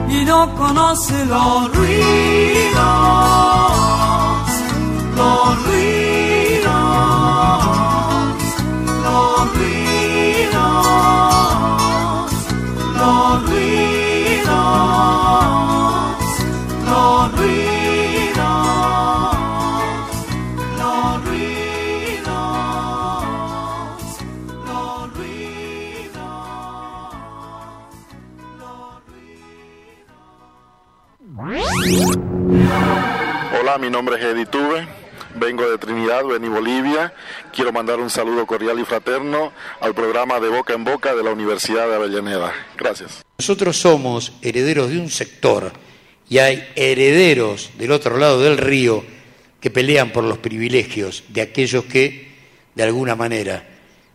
y no conoce los ruidos.
Mi nombre es Eddie Tuve, vengo de Trinidad, Beni, Bolivia. Quiero mandar un saludo cordial y fraterno al programa de Boca en Boca de la Universidad de Avellaneda. Gracias.
Nosotros somos herederos de un sector y hay herederos del otro lado del río que pelean por los privilegios de aquellos que, de alguna manera,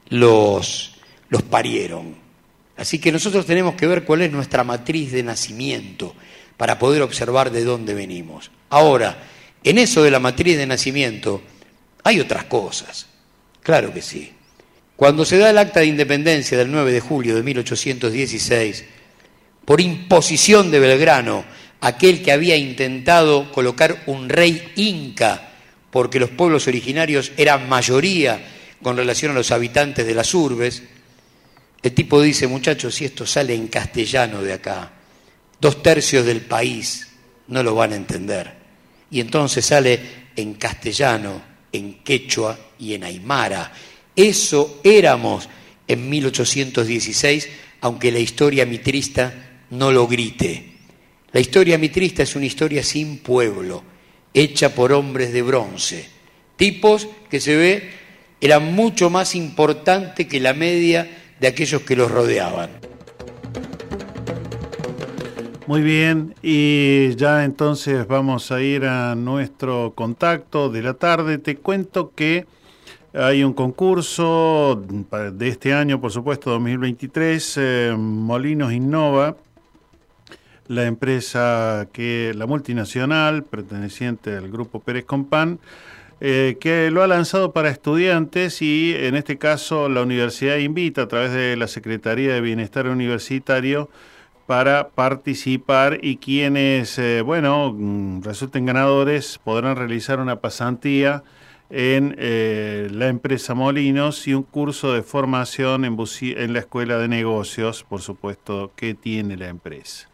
los, los parieron. Así que nosotros tenemos que ver cuál es nuestra matriz de nacimiento para poder observar de dónde venimos. Ahora, en eso de la matriz de nacimiento hay otras cosas, claro que sí. Cuando se da el acta de independencia del 9 de julio de 1816, por imposición de Belgrano, aquel que había intentado colocar un rey inca, porque los pueblos originarios eran mayoría con relación a los habitantes de las urbes, el tipo dice, muchachos, si esto sale en castellano de acá, dos tercios del país no lo van a entender y entonces sale en castellano, en quechua y en aymara. Eso éramos en 1816, aunque la historia mitrista no lo grite. La historia mitrista es una historia sin pueblo, hecha por hombres de bronce, tipos que se ve eran mucho más importantes que la media de aquellos que los rodeaban.
Muy bien, y ya entonces vamos a ir a nuestro contacto de la tarde. Te cuento que hay un concurso de este año, por supuesto, 2023, eh, Molinos Innova, la empresa que la multinacional perteneciente al grupo Pérez Compán, eh, que lo ha lanzado para estudiantes y en este caso la universidad invita a través de la Secretaría de Bienestar Universitario para participar y quienes, eh, bueno, mm, resulten ganadores podrán realizar una pasantía en eh, la empresa Molinos y un curso de formación en, en la Escuela de Negocios, por supuesto, que tiene la empresa.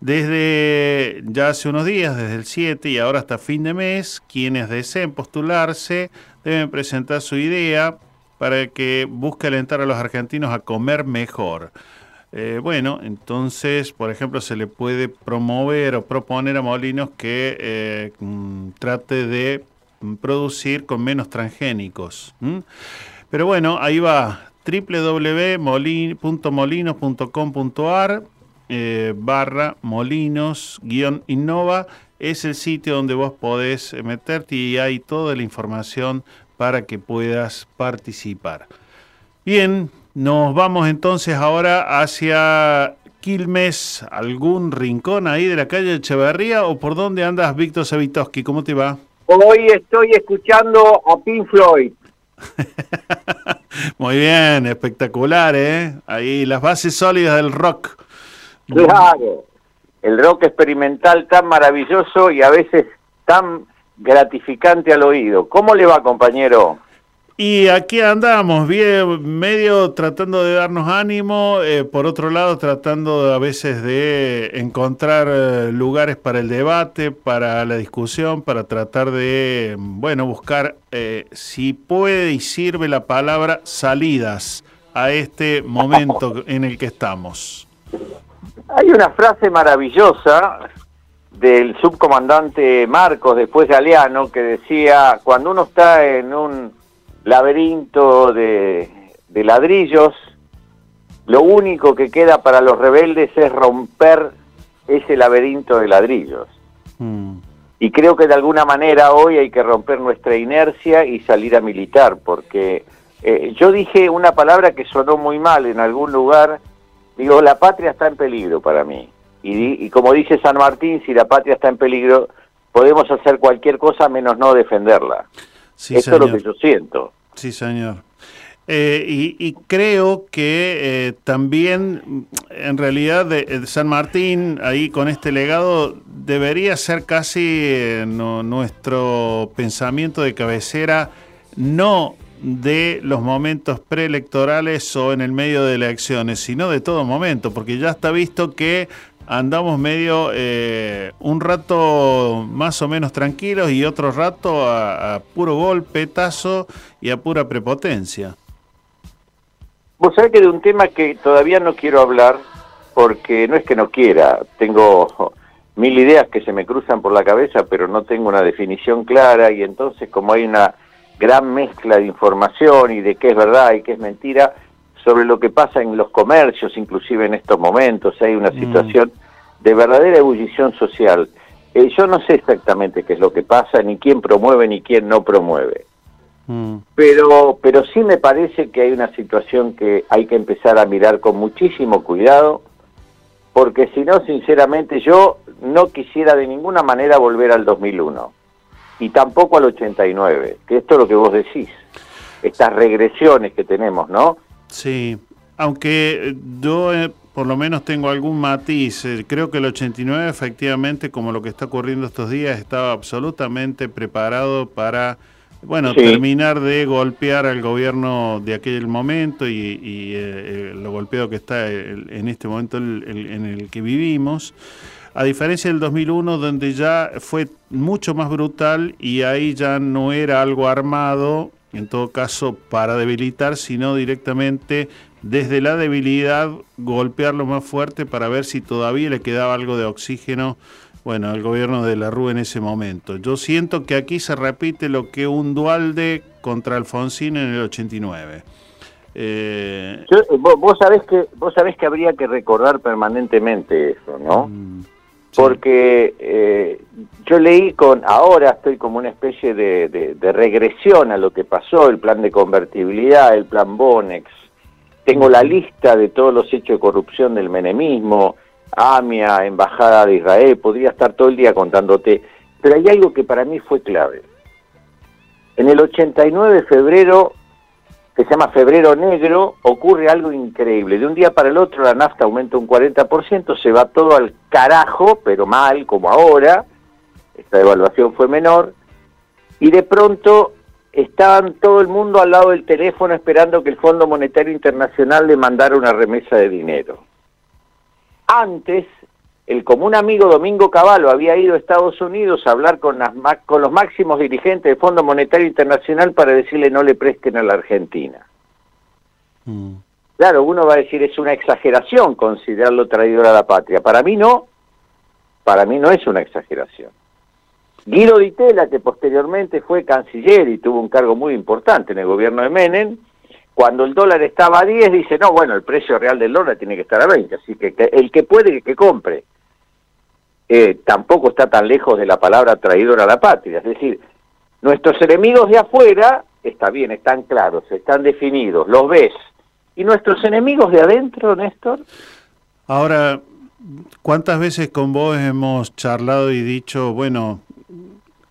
Desde ya hace unos días, desde el 7 y ahora hasta fin de mes, quienes deseen postularse deben presentar su idea para que busque alentar a los argentinos a comer mejor. Eh, bueno, entonces, por ejemplo, se le puede promover o proponer a Molinos que eh, mm, trate de producir con menos transgénicos. Pero bueno, ahí va www.molinos.com.ar eh, barra molinos-innova es el sitio donde vos podés meterte y hay toda la información para que puedas participar. Bien, nos vamos entonces ahora hacia Quilmes, algún rincón ahí de la calle Echeverría o por dónde andas, Víctor Savitoski? ¿Cómo te va?
Hoy estoy escuchando a Pink Floyd. (laughs)
Muy bien, espectacular, ¿eh? Ahí las bases sólidas del rock.
Claro, el rock experimental tan maravilloso y a veces tan gratificante al oído. ¿Cómo le va, compañero?
Y aquí andamos, bien, medio tratando de darnos ánimo, eh, por otro lado tratando a veces de encontrar eh, lugares para el debate, para la discusión, para tratar de, bueno, buscar eh, si puede y sirve la palabra salidas a este momento en el que estamos.
Hay una frase maravillosa del subcomandante Marcos después de Aleano que decía, cuando uno está en un laberinto de, ladrillos, lo único que queda para los rebeldes es romper ese laberinto de ladrillos. Mm. Y creo que de alguna manera hoy hay que romper nuestra inercia y salir a militar, porque eh, yo dije una palabra que sonó muy mal en algún lugar, digo, la patria está en peligro para mí. Y, y como dice San Martín, si la patria está en peligro, podemos hacer cualquier cosa menos no defenderla. Sí, Eso es lo que yo siento.
Sí, señor. Eh, y, creo que eh, también, en realidad, de, San Martín, ahí con este legado, debería ser casi eh, nuestro pensamiento de cabecera, no de los momentos preelectorales o en el medio de elecciones, sino de todo momento, porque ya está visto que andamos medio eh, un rato más o menos tranquilos y otro rato a, a puro golpetazo y a pura prepotencia.
Vos sabés que de un tema que todavía no quiero hablar, porque no es que no quiera, tengo mil ideas que se me cruzan por la cabeza, pero no tengo una definición clara y entonces como hay una gran mezcla de información y de qué es verdad y qué es mentira sobre lo que pasa en los comercios, inclusive en estos momentos, hay una mm. situación de verdadera ebullición social. Eh, yo no sé exactamente qué es lo que pasa, ni quién promueve ni quién no promueve. Mm. Pero, pero sí me parece que hay una situación que hay que empezar a mirar con muchísimo cuidado, porque si no, sinceramente, yo no quisiera de ninguna manera volver al 2001 y tampoco al 89, que esto es lo que vos decís, estas regresiones que tenemos, ¿no?
Sí, aunque eh, yo eh, por lo menos tengo algún matiz, eh, creo que el 89 efectivamente, como lo que está ocurriendo estos días, estaba absolutamente preparado para bueno, terminar de golpear al gobierno de aquel momento y, lo golpeado que está en este momento en el que vivimos. A diferencia del 2001 donde ya fue mucho más brutal y ahí ya no era algo armado, en todo caso para debilitar, sino directamente desde la debilidad golpearlo más fuerte para ver si todavía le quedaba algo de oxígeno bueno, al gobierno de la Rúa en ese momento. Yo siento que aquí se repite lo que un Dualde contra Alfonsín en el 89.
Eh... vos, sabés que, vos sabés que habría que recordar permanentemente eso, ¿no? Mm. Porque eh, yo leí con, ahora estoy como una especie de, regresión a lo que pasó, el plan de convertibilidad, el plan Bonex. Tengo la lista de todos los hechos de corrupción del menemismo, AMIA, Embajada de Israel, podría estar todo el día contándote. Pero hay algo que para mí fue clave. En el 89 de febrero que se llama Febrero Negro, ocurre algo increíble. De un día para el otro la nafta aumenta un 40%, se va todo al carajo, pero mal, como ahora. Esta devaluación fue menor. Y de pronto estaban todo el mundo al lado del teléfono esperando que el Fondo Monetario Internacional le mandara una remesa de dinero. Antes, el común amigo Domingo Cavallo había ido a Estados Unidos a hablar con, las, con los máximos dirigentes del Fondo Monetario Internacional para decirle no le presten a la Argentina. Mm. Claro, uno va a decir es una exageración considerarlo traidor a la patria. Para mí no, para mí no es una exageración. Guido Di Tella, que posteriormente fue canciller y tuvo un cargo muy importante en el gobierno de Menem, cuando el dólar estaba a 10 dice, no, bueno, el precio real del dólar tiene que estar a 20, así que, el que puede que compre. Eh, tampoco está tan lejos de la palabra traidor a la patria. Es decir, nuestros enemigos de afuera, está bien, están claros, están definidos, los ves. ¿Y nuestros enemigos de adentro, Néstor?
Ahora, ¿cuántas veces con vos hemos charlado y dicho, bueno,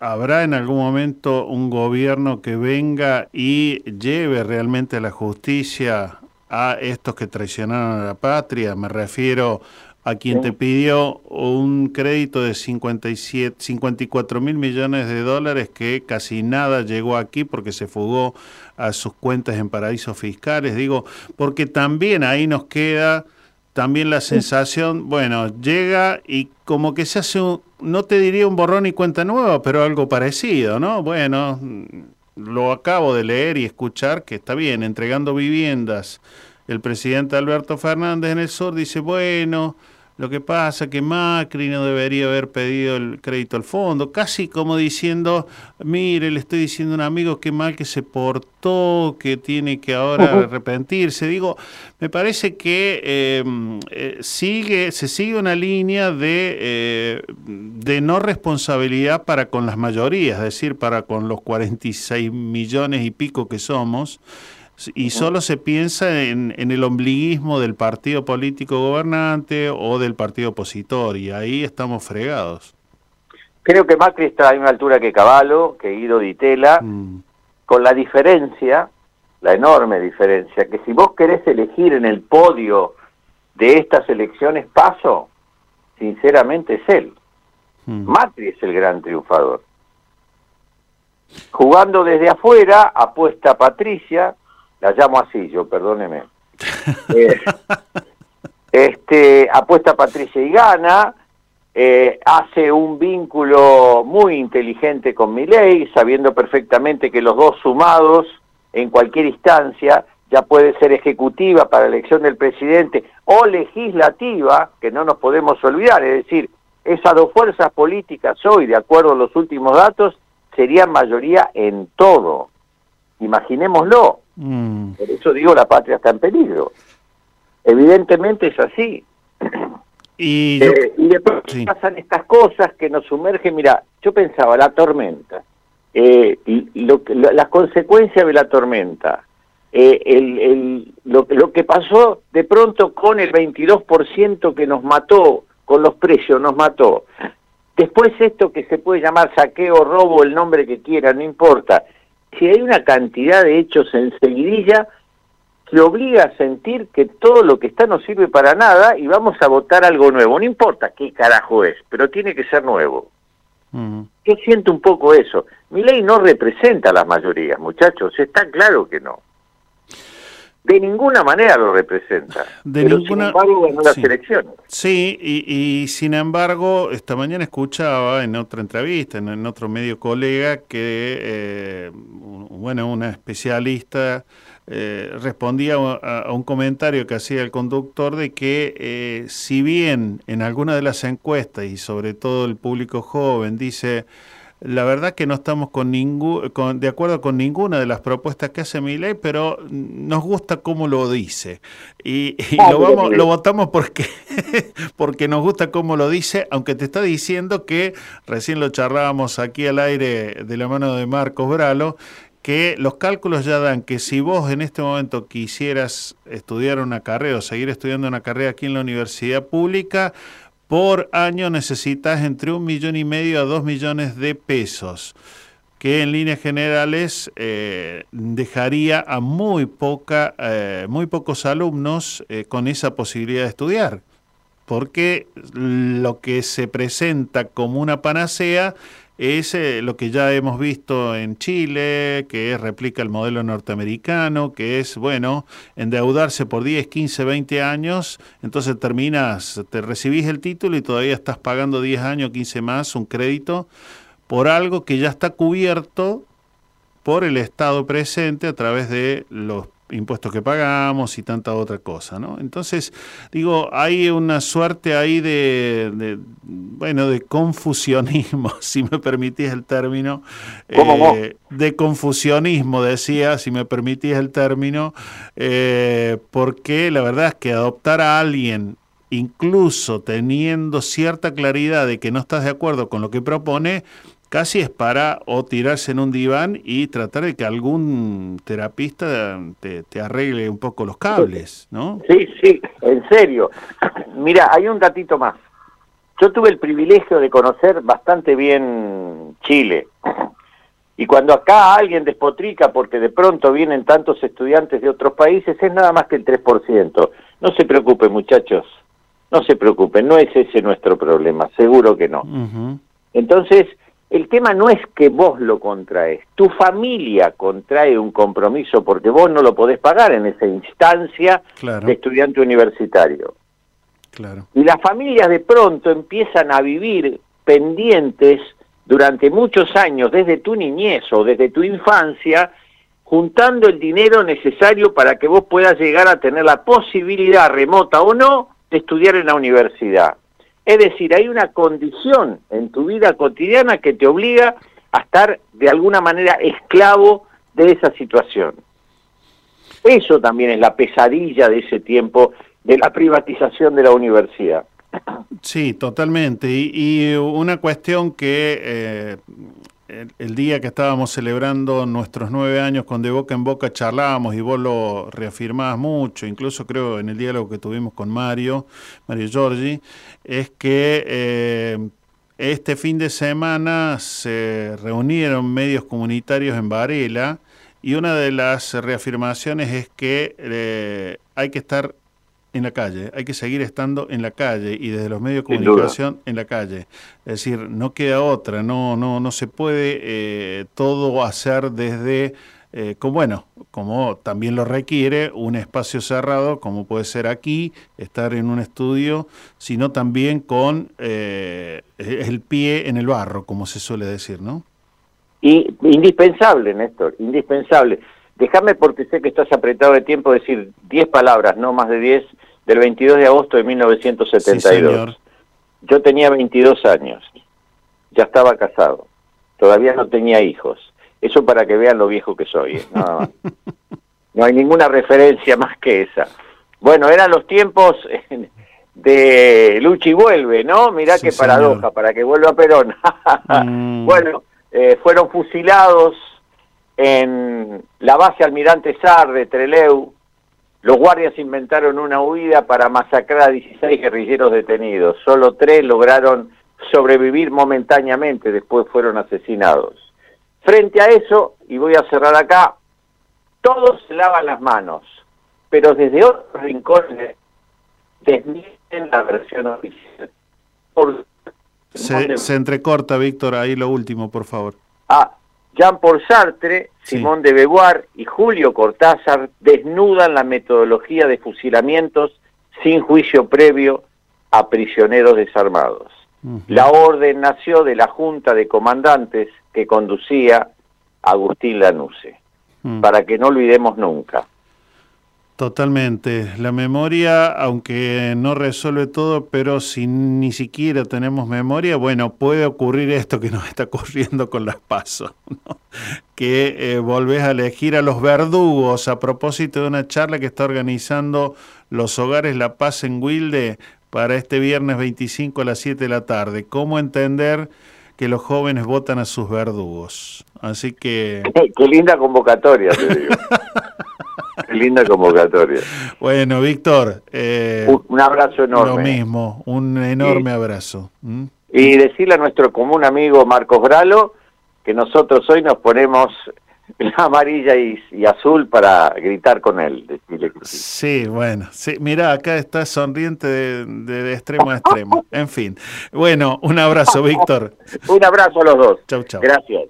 ¿Habrá en algún momento un gobierno que venga y lleve realmente la justicia a estos que traicionaron a la patria? Me refiero a quien te pidió un crédito de 57, 54 mil millones de dólares que casi nada llegó aquí porque se fugó a sus cuentas en paraísos fiscales. Digo, porque también ahí nos queda también la sensación, bueno, llega y como que se hace, un, no te diría un borrón y cuenta nueva, pero algo parecido, ¿no? Bueno, lo acabo de leer y escuchar que está bien, entregando viviendas. El presidente Alberto Fernández en el sur dice, bueno, lo que pasa que Macri no debería haber pedido el crédito al fondo, casi como diciendo, mire, le estoy diciendo a un amigo que mal que se portó, que tiene que ahora arrepentirse. Digo, me parece que em, eh, sigue, se sigue una línea de, eh, de no responsabilidad para con las mayorías, es decir, para con los 46 millones y pico que somos y solo se piensa en, el ombliguismo del partido político gobernante o del partido opositor, y ahí estamos fregados.
Creo que Macri está a una altura que Caballo, que Guido Di Tela, mm. con la diferencia, la enorme diferencia, que si vos querés elegir en el podio de estas elecciones paso, sinceramente es él. Macri es el gran triunfador. Jugando desde afuera, apuesta Patricia, la llamo así yo, perdóneme. (laughs) Eh, este, apuesta Patricia y gana, eh, hace un vínculo muy inteligente con Milei, sabiendo perfectamente que los dos sumados en cualquier instancia ya puede ser ejecutiva para la elección del presidente o legislativa, que no nos podemos olvidar, es decir, esas dos fuerzas políticas hoy, de acuerdo a los últimos datos, serían mayoría en todo. Imaginémoslo.
Mm.
Por eso digo, la patria está en peligro. Evidentemente es así.
Y,
Eh, y de pronto pasan estas cosas que nos sumergen. Mira, yo pensaba, la tormenta, eh, lo lo- las consecuencias de la tormenta, eh, el, el- lo, lo que pasó de pronto con el 22% que nos mató, con los precios nos mató. Después esto que se puede llamar saqueo, robo, el nombre que quiera, no importa. Si hay una cantidad de hechos en seguidilla que obliga a sentir que todo lo que está no sirve para nada y vamos a votar algo nuevo. No importa qué carajo es, pero tiene que ser nuevo.
mm.
Yo siento un poco eso. Mi ley no representa a las mayorías, muchachos, está claro que no. De ninguna manera lo representa.
De
pero
ninguna-
sin embargo ganó las
sí.
elecciones.
Sí, y, y sin embargo, esta mañana escuchaba en otra entrevista, en, en otro medio colega, que, eh, bueno, una especialista eh, respondía a, a un comentario que hacía el conductor de que eh, si bien en alguna de las encuestas, y sobre todo el público joven, dice... La verdad que no estamos con ningún, con, de acuerdo con ninguna de las propuestas que hace mi ley, pero nos gusta cómo lo dice. Y, y
Ah,
lo, vamos, lo votamos porque, (laughs) porque nos gusta cómo lo dice, aunque te está diciendo que, recién lo charlábamos aquí al aire de la mano de Marcos Bralo, que los cálculos ya dan que si vos en este momento quisieras estudiar una carrera o seguir estudiando una carrera aquí en la universidad pública, por año necesitas entre un millón y medio a dos millones de pesos, que en líneas generales eh, dejaría a muy poca, eh, muy pocos alumnos eh, con esa posibilidad de estudiar, porque lo que se presenta como una panacea es eh, lo que ya hemos visto en Chile, que replica el modelo norteamericano, que es, bueno, endeudarse por 10, 15, 20 años, entonces terminas, te recibís el título y todavía estás pagando 10 años, 15 más, un crédito, por algo que ya está cubierto por el Estado presente a través de los impuestos que pagamos y tanta otra cosa, ¿no? Entonces, digo, hay una suerte ahí de, de, bueno, de confusionismo, (laughs) si me permitís el término, eh, de confusionismo, decía, si me permitís el término, eh, porque la verdad es que adoptar a alguien incluso teniendo cierta claridad de que no estás de acuerdo con lo que propone, casi es para o tirarse en un diván y tratar de que algún terapista te, te arregle un poco los cables, ¿no?
Sí, sí, en serio. (clears throat) Mira, hay un datito más. Yo tuve el privilegio de conocer bastante bien Chile. (clears throat) Y cuando acá alguien despotrica porque de pronto vienen tantos estudiantes de otros países, es nada más que el 3%. No se preocupen, muchachos. No se preocupen, no es ese nuestro problema, seguro que no. Entonces, el tema no es que vos lo contraes, tu familia contrae un compromiso porque vos no lo podés pagar en esa instancia
Claro.
de estudiante universitario.
Claro.
Y las familias de pronto empiezan a vivir pendientes durante muchos años, desde tu niñez o desde tu infancia, juntando el dinero necesario para que vos puedas llegar a tener la posibilidad, remota o no, de estudiar en la universidad. Es decir, hay una condición en tu vida cotidiana que te obliga a estar de alguna manera esclavo de esa situación. Eso también es la pesadilla de ese tiempo de la privatización de la universidad.
Sí, totalmente. Y, una cuestión que eh, el, día que estábamos celebrando nuestros nueve años con De Boca en Boca charlábamos y vos lo reafirmabas mucho, incluso creo en el diálogo que tuvimos con Mario, Mario Giorgi, es que eh, este fin de semana se reunieron medios comunitarios en Varela y una de las reafirmaciones es que eh, hay que estar en la calle, hay que seguir estando en la calle y desde los medios de comunicación en la calle. Es decir, no queda otra, no, no, no se puede eh, todo hacer desde, eh, como, bueno, como también lo requiere un espacio cerrado, como puede ser aquí, estar en un estudio, sino también con eh, el pie en el barro, como se suele decir, ¿no?
Y indispensable, Néstor, indispensable. Déjame, porque sé que estás apretado de tiempo, decir 10 palabras, no más de 10, del 22 de agosto de 1972.
Sí, señor.
Yo tenía 22 años, ya estaba casado, todavía no tenía hijos. Eso para que vean lo viejo que soy, ¿eh? nada más. (laughs) No hay ninguna referencia más que esa. Bueno, eran los tiempos (laughs) de Luchi vuelve, ¿no? Mirá
Sí,
qué paradoja,
señor.
para que vuelva Perón. (laughs)
Mm,
Bueno, eh, fueron fusilados en la base Almirante Sar de Treleu. Los guardias inventaron una huida para masacrar a 16 guerrilleros detenidos. Solo tres lograron sobrevivir momentáneamente, después fueron asesinados. Frente a eso, y voy a cerrar acá, todos se lavan las manos, pero desde otros rincones desmienten la versión oficial. Por
Se, se entrecorta, Víctor, ahí lo último, por favor.
Ah, Jean-Paul Sartre,
Sí.
Simón de Beauvoir y Julio Cortázar desnudan la metodología de fusilamientos sin juicio previo a prisioneros desarmados. La orden nació de la Junta de Comandantes que conducía Agustín Lanusse,
Mm.
para que no olvidemos nunca.
Totalmente. La memoria, aunque no resuelve todo, pero si ni siquiera tenemos memoria, bueno, puede ocurrir esto que nos está ocurriendo con las pasos, ¿no? que eh, volvés a elegir a los verdugos a propósito de una charla que está organizando los hogares La Paz en Wilde para este viernes 25 a las 7 de la tarde. ¿Cómo entender que los jóvenes votan a sus verdugos? Así que...
Qué linda convocatoria, te digo. (laughs) Qué linda convocatoria.
Bueno, Víctor, eh,
Un, un abrazo enorme.
lo mismo, un enorme abrazo.
Y decirle a nuestro común amigo Marcos Bralo que nosotros hoy nos ponemos (laughs) amarilla y, y azul para gritar con él. decirle que sí.
Sí, bueno, sí, mira, acá está sonriente de, de- de extremo a extremo. (laughs) En fin, bueno, un abrazo, Víctor. (laughs)
Un abrazo a los dos.
Chau, chau.
Gracias.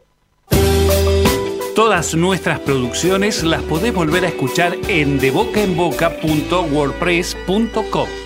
Todas nuestras producciones las podés volver a escuchar en debocaenboca.wordpress.com.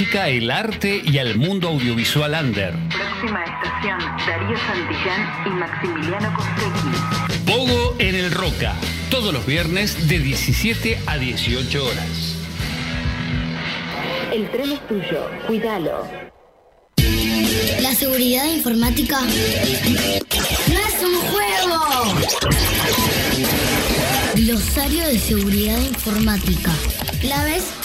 música, el arte y al mundo audiovisual under.
Próxima estación, Darío Santillán y Maximiliano Costecchi.
Pogo en el Roca, todos los viernes de 17 a 18 horas.
El tren es tuyo, cuídalo.
La seguridad informática no es un juego. Glosario de seguridad informática. Claves robustas.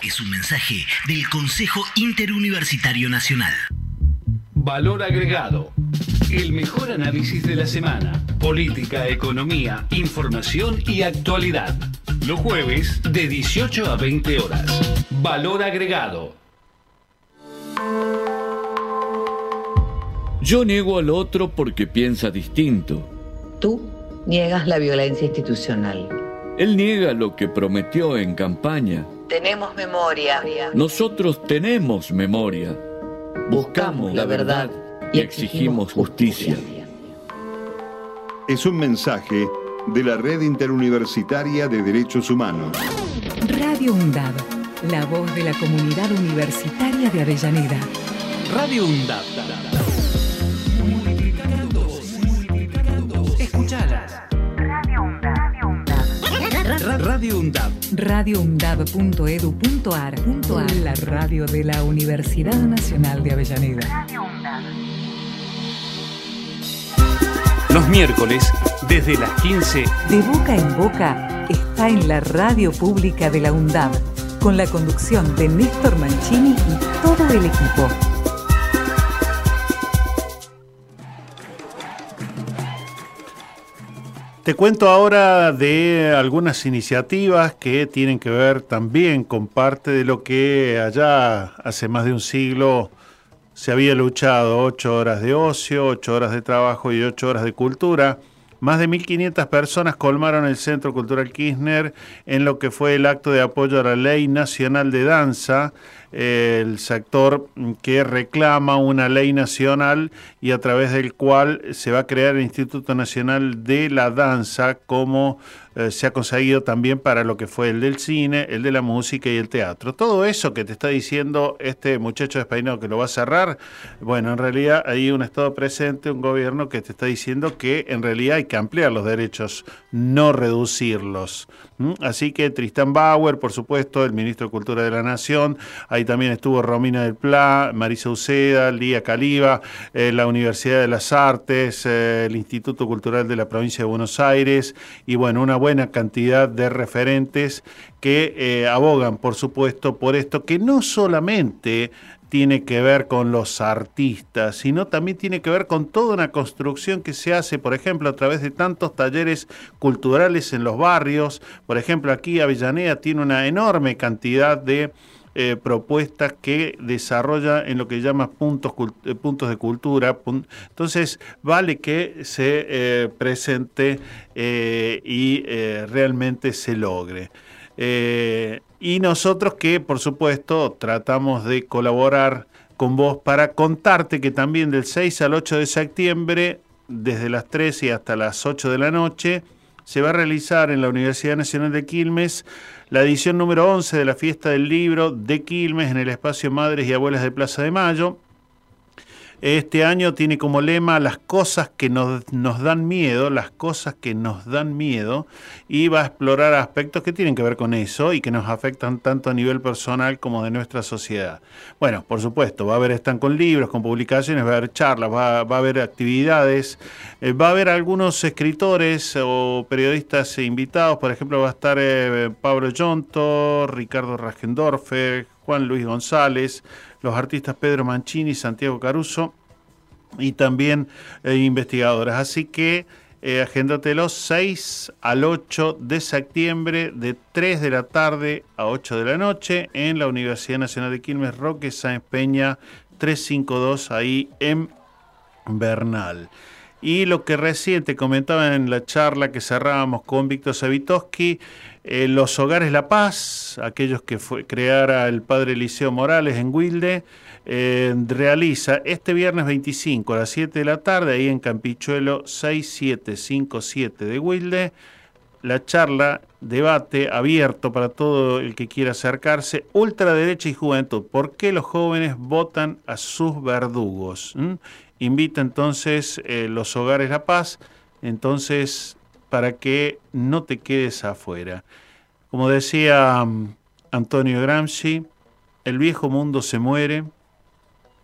Es un mensaje del Consejo Interuniversitario Nacional.
Valor agregado. El mejor análisis de la semana. Política, economía, información y actualidad. Los jueves de 18 a 20 horas. Valor agregado.
Yo niego al otro porque piensa distinto.
Tú niegas la violencia institucional.
Él niega lo que prometió en campaña.
Tenemos memoria.
Nosotros tenemos memoria. Buscamos la verdad y exigimos justicia.
Es un mensaje de la Red Interuniversitaria de Derechos Humanos.
Radio UNDAD, la voz de la comunidad universitaria de Avellaneda.
Radio UNDAD.
Radio UNDAD. radioundad.edu.ar. La radio de la Universidad Nacional de Avellaneda.
Los miércoles, desde las 15,
De boca en boca está en la radio pública de la UNDAD, con la conducción de Néstor Mancini y todo el equipo.
Te cuento ahora de algunas iniciativas que tienen que ver también con parte de lo que allá hace más de un siglo se había luchado, ocho horas de ocio, ocho horas de trabajo y ocho horas de cultura. Más de 1.500 personas colmaron el Centro Cultural Kirchner en lo que fue el acto de apoyo a la Ley Nacional de Danza, el sector que reclama una ley nacional y a través del cual se va a crear el Instituto Nacional de la Danza como eh, se ha conseguido también para lo que fue el del cine, el de la música y el teatro. Todo eso que te está diciendo este muchacho despeinado que lo va a cerrar, bueno, en realidad hay un Estado presente, un gobierno que te está diciendo que en realidad hay que ampliar los derechos, no reducirlos. ¿Mm? Así que Tristán Bauer, por supuesto, el ministro de Cultura de la Nación, ahí también estuvo Romina del Pla, Marisa Uceda, Lía Caliba, eh, la Universidad de las Artes, eh, el Instituto Cultural de la Provincia de Buenos Aires y bueno, una buena cantidad de referentes que eh, abogan, por supuesto, por esto, que no solamente tiene que ver con los artistas, sino también tiene que ver con toda una construcción que se hace, por ejemplo, a través de tantos talleres culturales en los barrios. Por ejemplo, aquí Avellaneda tiene una enorme cantidad de eh, propuestas que desarrolla en lo que llama puntos, eh, puntos de cultura. Entonces, vale que se eh, presente y realmente se logre. Y nosotros que, por supuesto, tratamos de colaborar con vos para contarte que también del 6 al 8 de septiembre, desde las 13 y hasta las 8 de la noche, se va a realizar en la Universidad Nacional de Quilmes la edición número 11 de la Fiesta del Libro de Quilmes en el espacio Madres y Abuelas de Plaza de Mayo. Este año tiene como lema las cosas que nos, nos dan miedo, las cosas que nos dan miedo, y va a explorar aspectos que tienen que ver con eso y que nos afectan tanto a nivel personal como de nuestra sociedad. Bueno, por supuesto, va a haber están con libros, con publicaciones, va a haber charlas, va, va a haber actividades, eh, va a haber algunos escritores o periodistas invitados, por ejemplo, va a estar eh, Pablo Yonto, Ricardo Ragendorfer, Juan Luis González, los artistas Pedro Mancini, Santiago Caruso y también eh, investigadores. Así que eh, agéndatelo 6 al 8 de septiembre de 3 de la tarde a 8 de la noche en la Universidad Nacional de Quilmes Roque Sáenz Peña 352 ahí en Bernal. Y lo que recién te comentaba en la charla que cerrábamos con Víctor Savitoski, eh, los Hogares La Paz, aquellos que fue, creara el padre Eliseo Morales en Wilde, eh, realiza este viernes 25 a las 7 de la tarde, ahí en Campichuelo 6757 de Wilde, la charla, debate abierto para todo el que quiera acercarse, ultraderecha y juventud. ¿Por qué los jóvenes votan a sus verdugos? ¿Mm? Invita entonces eh, los hogares La Paz, entonces para que no te quedes afuera. Como decía um, Antonio Gramsci, el viejo mundo se muere,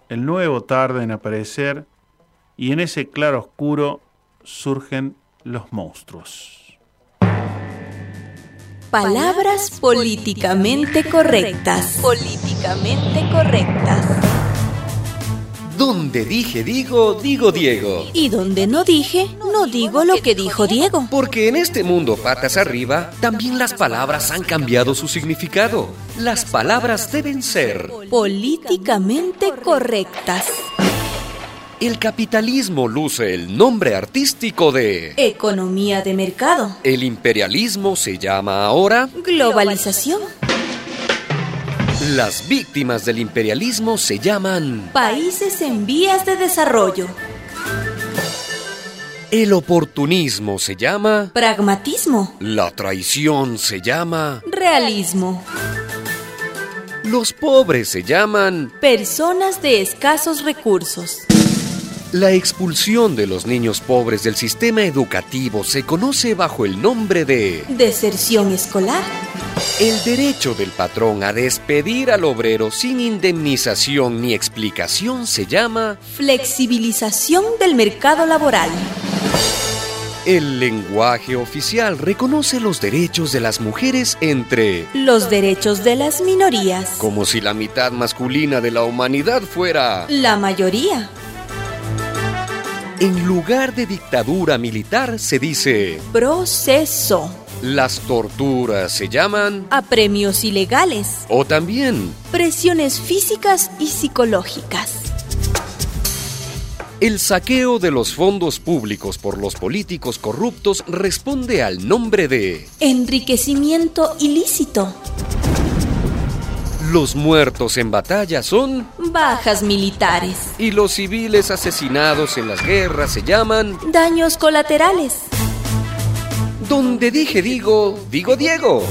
el nuevo tarda en aparecer y en ese claro oscuro surgen los monstruos.
Palabras políticamente correctas. Políticamente correctas.
Donde dije digo, digo Diego.
Y donde no dije, no digo lo que dijo Diego.
Porque en este mundo patas arriba, también las palabras han cambiado su significado. Las palabras deben ser
políticamente correctas.
El capitalismo luce el nombre artístico de
economía de mercado.
El imperialismo se llama ahora
globalización.
Las víctimas del imperialismo se llaman
países en vías de desarrollo.
El oportunismo se llama
pragmatismo.
La traición se llama
realismo.
Los pobres se llaman
personas de escasos recursos.
La expulsión de los niños pobres del sistema educativo se conoce bajo el nombre de
deserción escolar.
El derecho del patrón a despedir al obrero sin indemnización ni explicación se llama
flexibilización del mercado laboral.
El lenguaje oficial reconoce los derechos de las mujeres entre
los derechos de las minorías.
Como si la mitad masculina de la humanidad fuera
la mayoría.
En lugar de dictadura militar se dice
proceso.
Las torturas se llaman
apremios ilegales
o también
presiones físicas y psicológicas.
El saqueo de los fondos públicos por los políticos corruptos responde al nombre de
enriquecimiento ilícito.
Los muertos en batalla son
bajas militares.
Y los civiles asesinados en las guerras se llaman
daños colaterales.
Donde dije digo, digo Diego.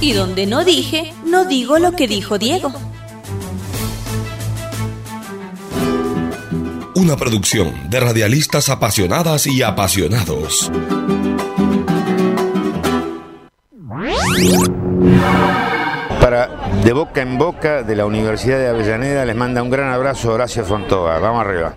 Y donde no dije, no digo lo que dijo Diego.
Una producción de radialistas apasionadas y apasionados.
Para De Boca en Boca de la Universidad de Avellaneda les manda un gran abrazo Horacio Fontoa. Vamos arriba.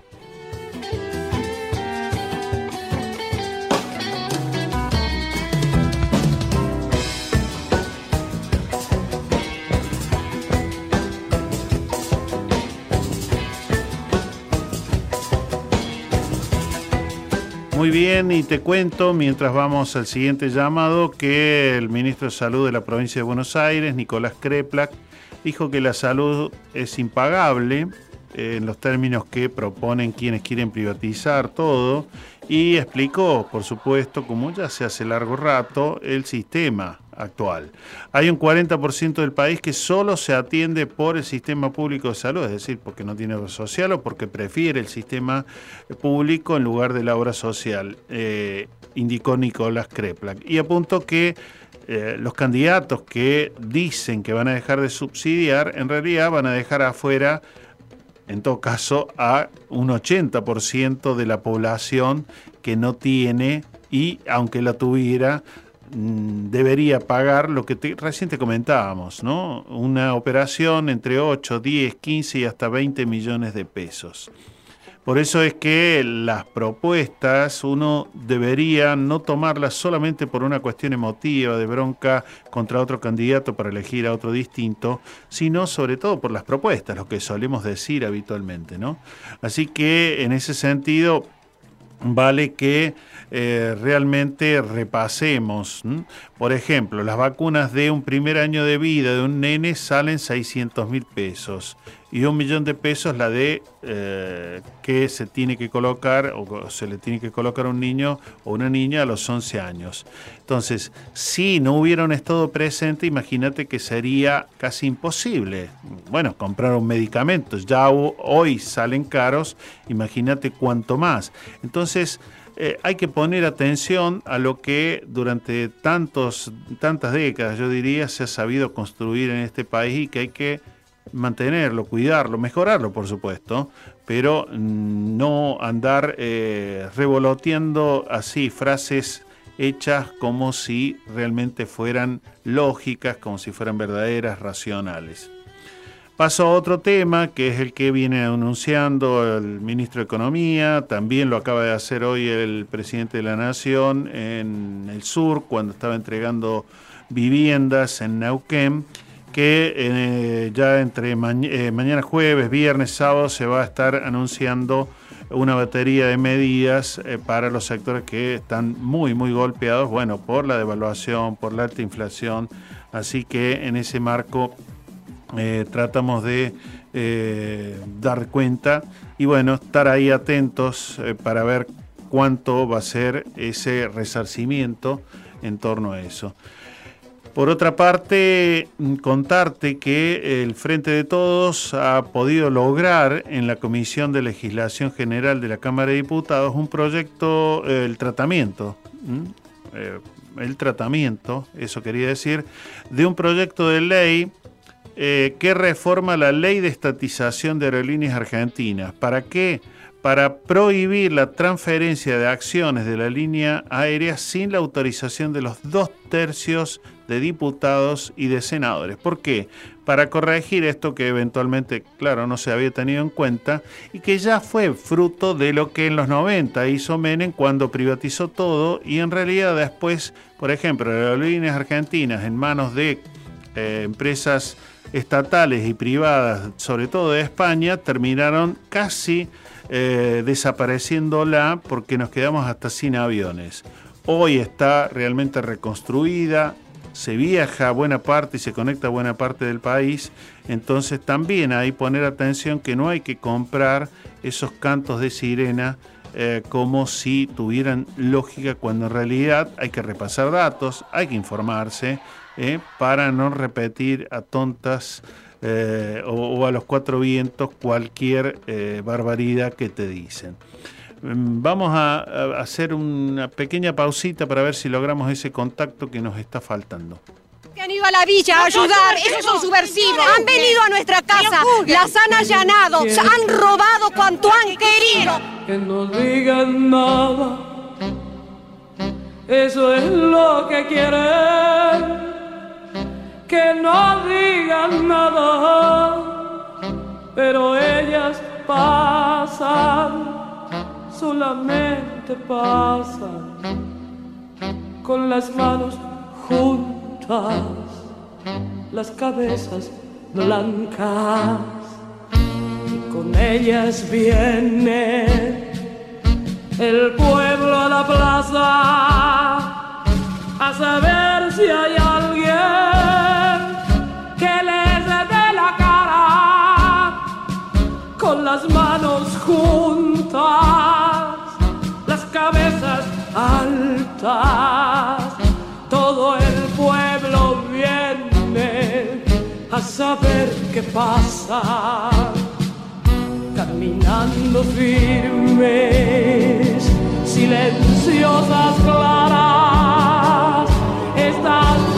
Y te cuento, mientras vamos al siguiente llamado, que el ministro de Salud de la provincia de Buenos Aires, Nicolás Kreplak, dijo que la salud es impagable en los términos que proponen quienes quieren privatizar todo y explicó, por supuesto, como ya se hace largo rato, el sistema actual. Hay un 40% del país que solo se atiende por el sistema público de salud, es decir, porque no tiene obra social o porque prefiere el sistema público en lugar de la obra social, eh, indicó Nicolás Kreplak. Y apuntó que eh, los candidatos que dicen que van a dejar de subsidiar, en realidad van a dejar afuera en todo caso, a un 80% de la población que no tiene y aunque la tuviera, debería pagar lo que te, recién te comentábamos, ¿no? Una operación entre 8, 10, 15 y hasta 20 millones de pesos. Por eso es que las propuestas uno debería no tomarlas solamente por una cuestión emotiva de bronca contra otro candidato para elegir a otro distinto, sino sobre todo por las propuestas, lo que solemos decir habitualmente, ¿no? Así que en ese sentido vale que eh, realmente repasemos. Por ejemplo, las vacunas de un primer año de vida de un nene salen 600 mil pesos y un millón de pesos la de eh, que se tiene que colocar o se le tiene que colocar a un niño o una niña a los 11 años. Entonces, si no hubiera un estado presente, imagínate que sería casi imposible. Bueno, comprar un medicamento, ya hoy salen caros, imagínate cuánto más. Entonces, eh, hay que poner atención a lo que durante tantos, tantas décadas, yo diría, se ha sabido construir en este país y que hay que mantenerlo, cuidarlo, mejorarlo, por supuesto, pero no andar eh, revoloteando así frases hechas como si realmente fueran lógicas, como si fueran verdaderas, racionales. Paso a otro tema, que es el que viene anunciando el ministro de Economía, también lo acaba de hacer hoy el presidente de la Nación en el sur, cuando estaba entregando viviendas en Neuquén, que eh, ya entre eh, mañana jueves, viernes, sábado se va a estar anunciando una batería de medidas eh, para los sectores que están muy, muy golpeados, bueno, por la devaluación, por la alta inflación, así que en ese marco eh, tratamos de eh, dar cuenta y bueno, estar ahí atentos eh, para ver cuánto va a ser ese resarcimiento en torno a eso. Por otra parte, mm, contarte que el Frente de Todos ha podido lograr en la Comisión de Legislación General de la Cámara de Diputados un proyecto, el tratamiento, el tratamiento, eso quería decir, de un proyecto de ley eh, que reforma la ley de estatización de aerolíneas argentinas. ¿Para qué? Para prohibir la transferencia de acciones de la línea aérea sin la autorización de los dos tercios de diputados y de senadores. ¿Por qué? Para corregir esto que eventualmente, claro, no se había tenido en cuenta y que ya fue fruto de lo que en los 90 hizo Menem cuando privatizó todo y en realidad después, por ejemplo, aerolíneas argentinas en manos de eh, empresas estatales y privadas, sobre todo de España, terminaron casi eh, desapareciéndola porque nos quedamos hasta sin aviones. Hoy está realmente reconstruida, se viaja a buena parte y se conecta a buena parte del país, entonces también hay que poner atención que no hay que comprar esos cantos de sirena eh, como si tuvieran lógica cuando en realidad hay que repasar datos, hay que informarse ¿eh? para no repetir a tontas eh, o, a los cuatro vientos cualquier eh, barbaridad que te dicen. Mm, vamos a, hacer una pequeña pausita para ver si logramos ese contacto que nos está faltando
han ido a la villa a ayudar, esos son subversivos. Han venido a nuestra casa, las han allanado, han robado cuanto han querido.
Que no digan nada, eso es lo que quieren que no digan nada, pero ellas pasan, solamente pasan, con las manos juntas, las cabezas blancas, y con ellas viene el pueblo a la plaza a saber si hay alguien las manos juntas, las cabezas altas, todo el pueblo viene a saber qué pasa, caminando firmes, silenciosas, claras, estas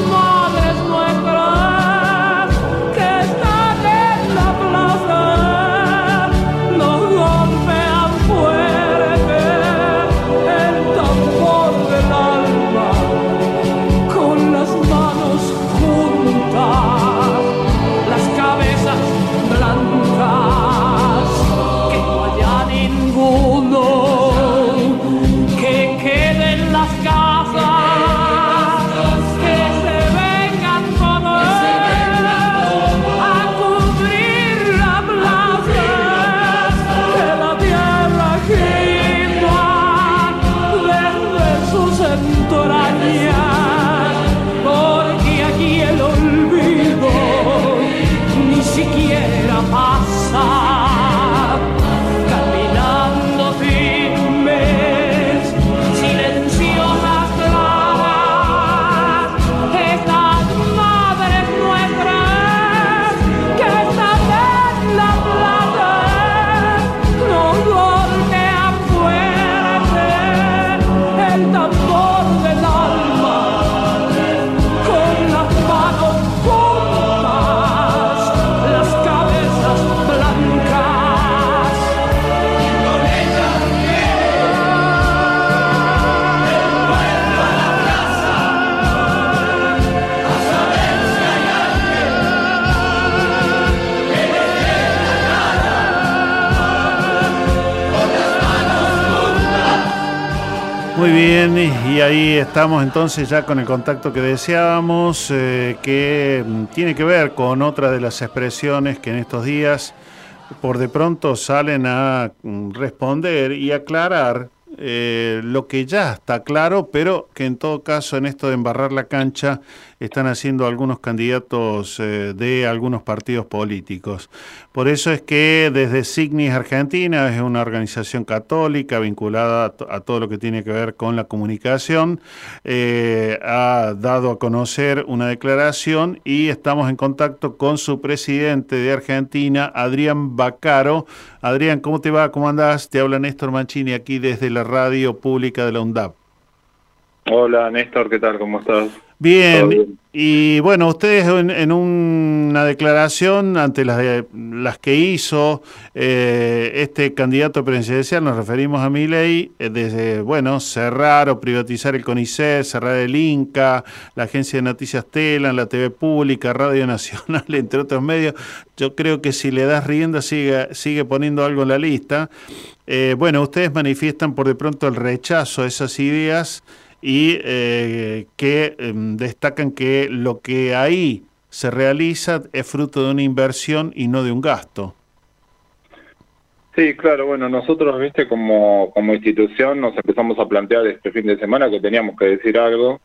y ahí estamos entonces ya con el contacto que deseábamos, eh, que mm, tiene que ver con otra de las expresiones que en estos días por de pronto salen a mm, responder y aclarar eh, lo que ya está claro, pero que en todo caso en esto de embarrar la cancha están haciendo algunos candidatos eh, de algunos partidos políticos. Por eso es que desde Signis Argentina, es una organización católica vinculada a, todo lo que tiene que ver con la comunicación, eh, ha dado a conocer una declaración y estamos en contacto con su presidente de Argentina, Adrián Bacaro. Adrián, ¿cómo te va? ¿Cómo andás? Te habla Néstor Mancini aquí desde la radio pública de la UNDAP.
Hola Néstor, ¿qué tal? ¿Cómo estás?
Bien, y bueno, ustedes en, una declaración ante las, las que hizo eh, este candidato presidencial, nos referimos a mi ley, eh, desde, bueno, cerrar o privatizar el CONICET, cerrar el INCA, la agencia de noticias TELAN, la TV Pública, Radio Nacional, (laughs) entre otros medios. Yo creo que si le das rienda sigue, sigue poniendo algo en la lista. Eh, bueno, ustedes manifiestan por de pronto el rechazo a esas ideas y eh, que em, destacan que lo que ahí se realiza es fruto de una inversión y no de un gasto.
Sí, claro, bueno, nosotros, viste, como, como institución nos empezamos a plantear este fin de semana que teníamos que decir algo,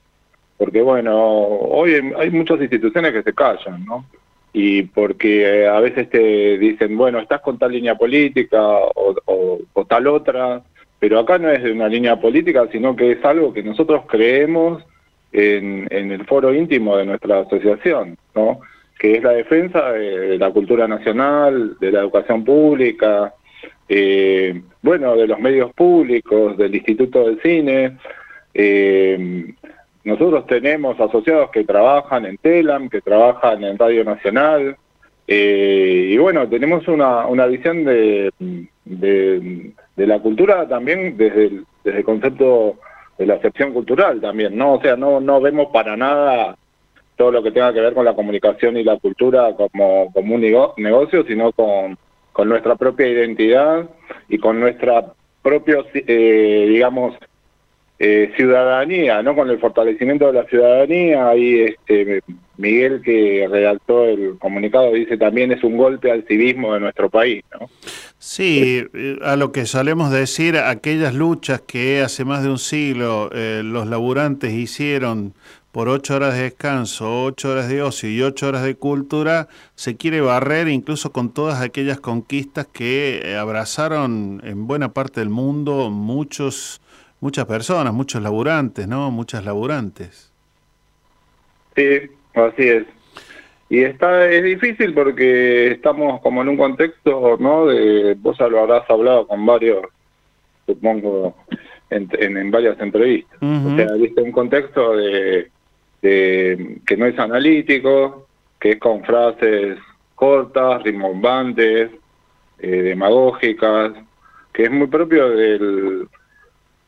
porque bueno, hoy hay muchas instituciones que se callan, ¿no? Y porque eh, a veces te dicen, bueno, estás con tal línea política o, o tal otra, pero acá no es de una línea política, sino que es algo que nosotros creemos en, el foro íntimo de nuestra asociación, ¿no? que es la defensa de, la cultura nacional, de la educación pública, eh, bueno, de los medios públicos, del Instituto del Cine. Eh, nosotros tenemos asociados que trabajan en TELAM, que trabajan en Radio Nacional, eh, y bueno, tenemos una, una visión de, de la cultura también desde el, desde concepto de la excepción cultural también, ¿no? O sea, no, no vemos para nada todo lo que tenga que ver con la comunicación y la cultura como, como un negocio, sino con, con nuestra propia identidad y con nuestra propia, eh, digamos, eh, ciudadanía, ¿no? Con el fortalecimiento de la ciudadanía, ahí este Miguel que redactó el comunicado dice también es un golpe al civismo de nuestro país, ¿no?
Sí, eh, a lo que solemos decir, aquellas luchas que hace más de un siglo eh, los laburantes hicieron por ocho horas de descanso, ocho horas de ocio y ocho horas de cultura, se quiere barrer incluso con todas aquellas conquistas que abrazaron en buena parte del mundo muchos muchas personas, muchos laburantes, ¿no? Muchas laburantes.
Sí, así es. Y está es difícil porque estamos como en un contexto, ¿no? De vos lo habrás hablado con varios, supongo, en, en, varias entrevistas. O sea, viste un contexto de, de que no es analítico, que es con frases cortas, rimbombantes, eh, demagógicas, que es muy propio del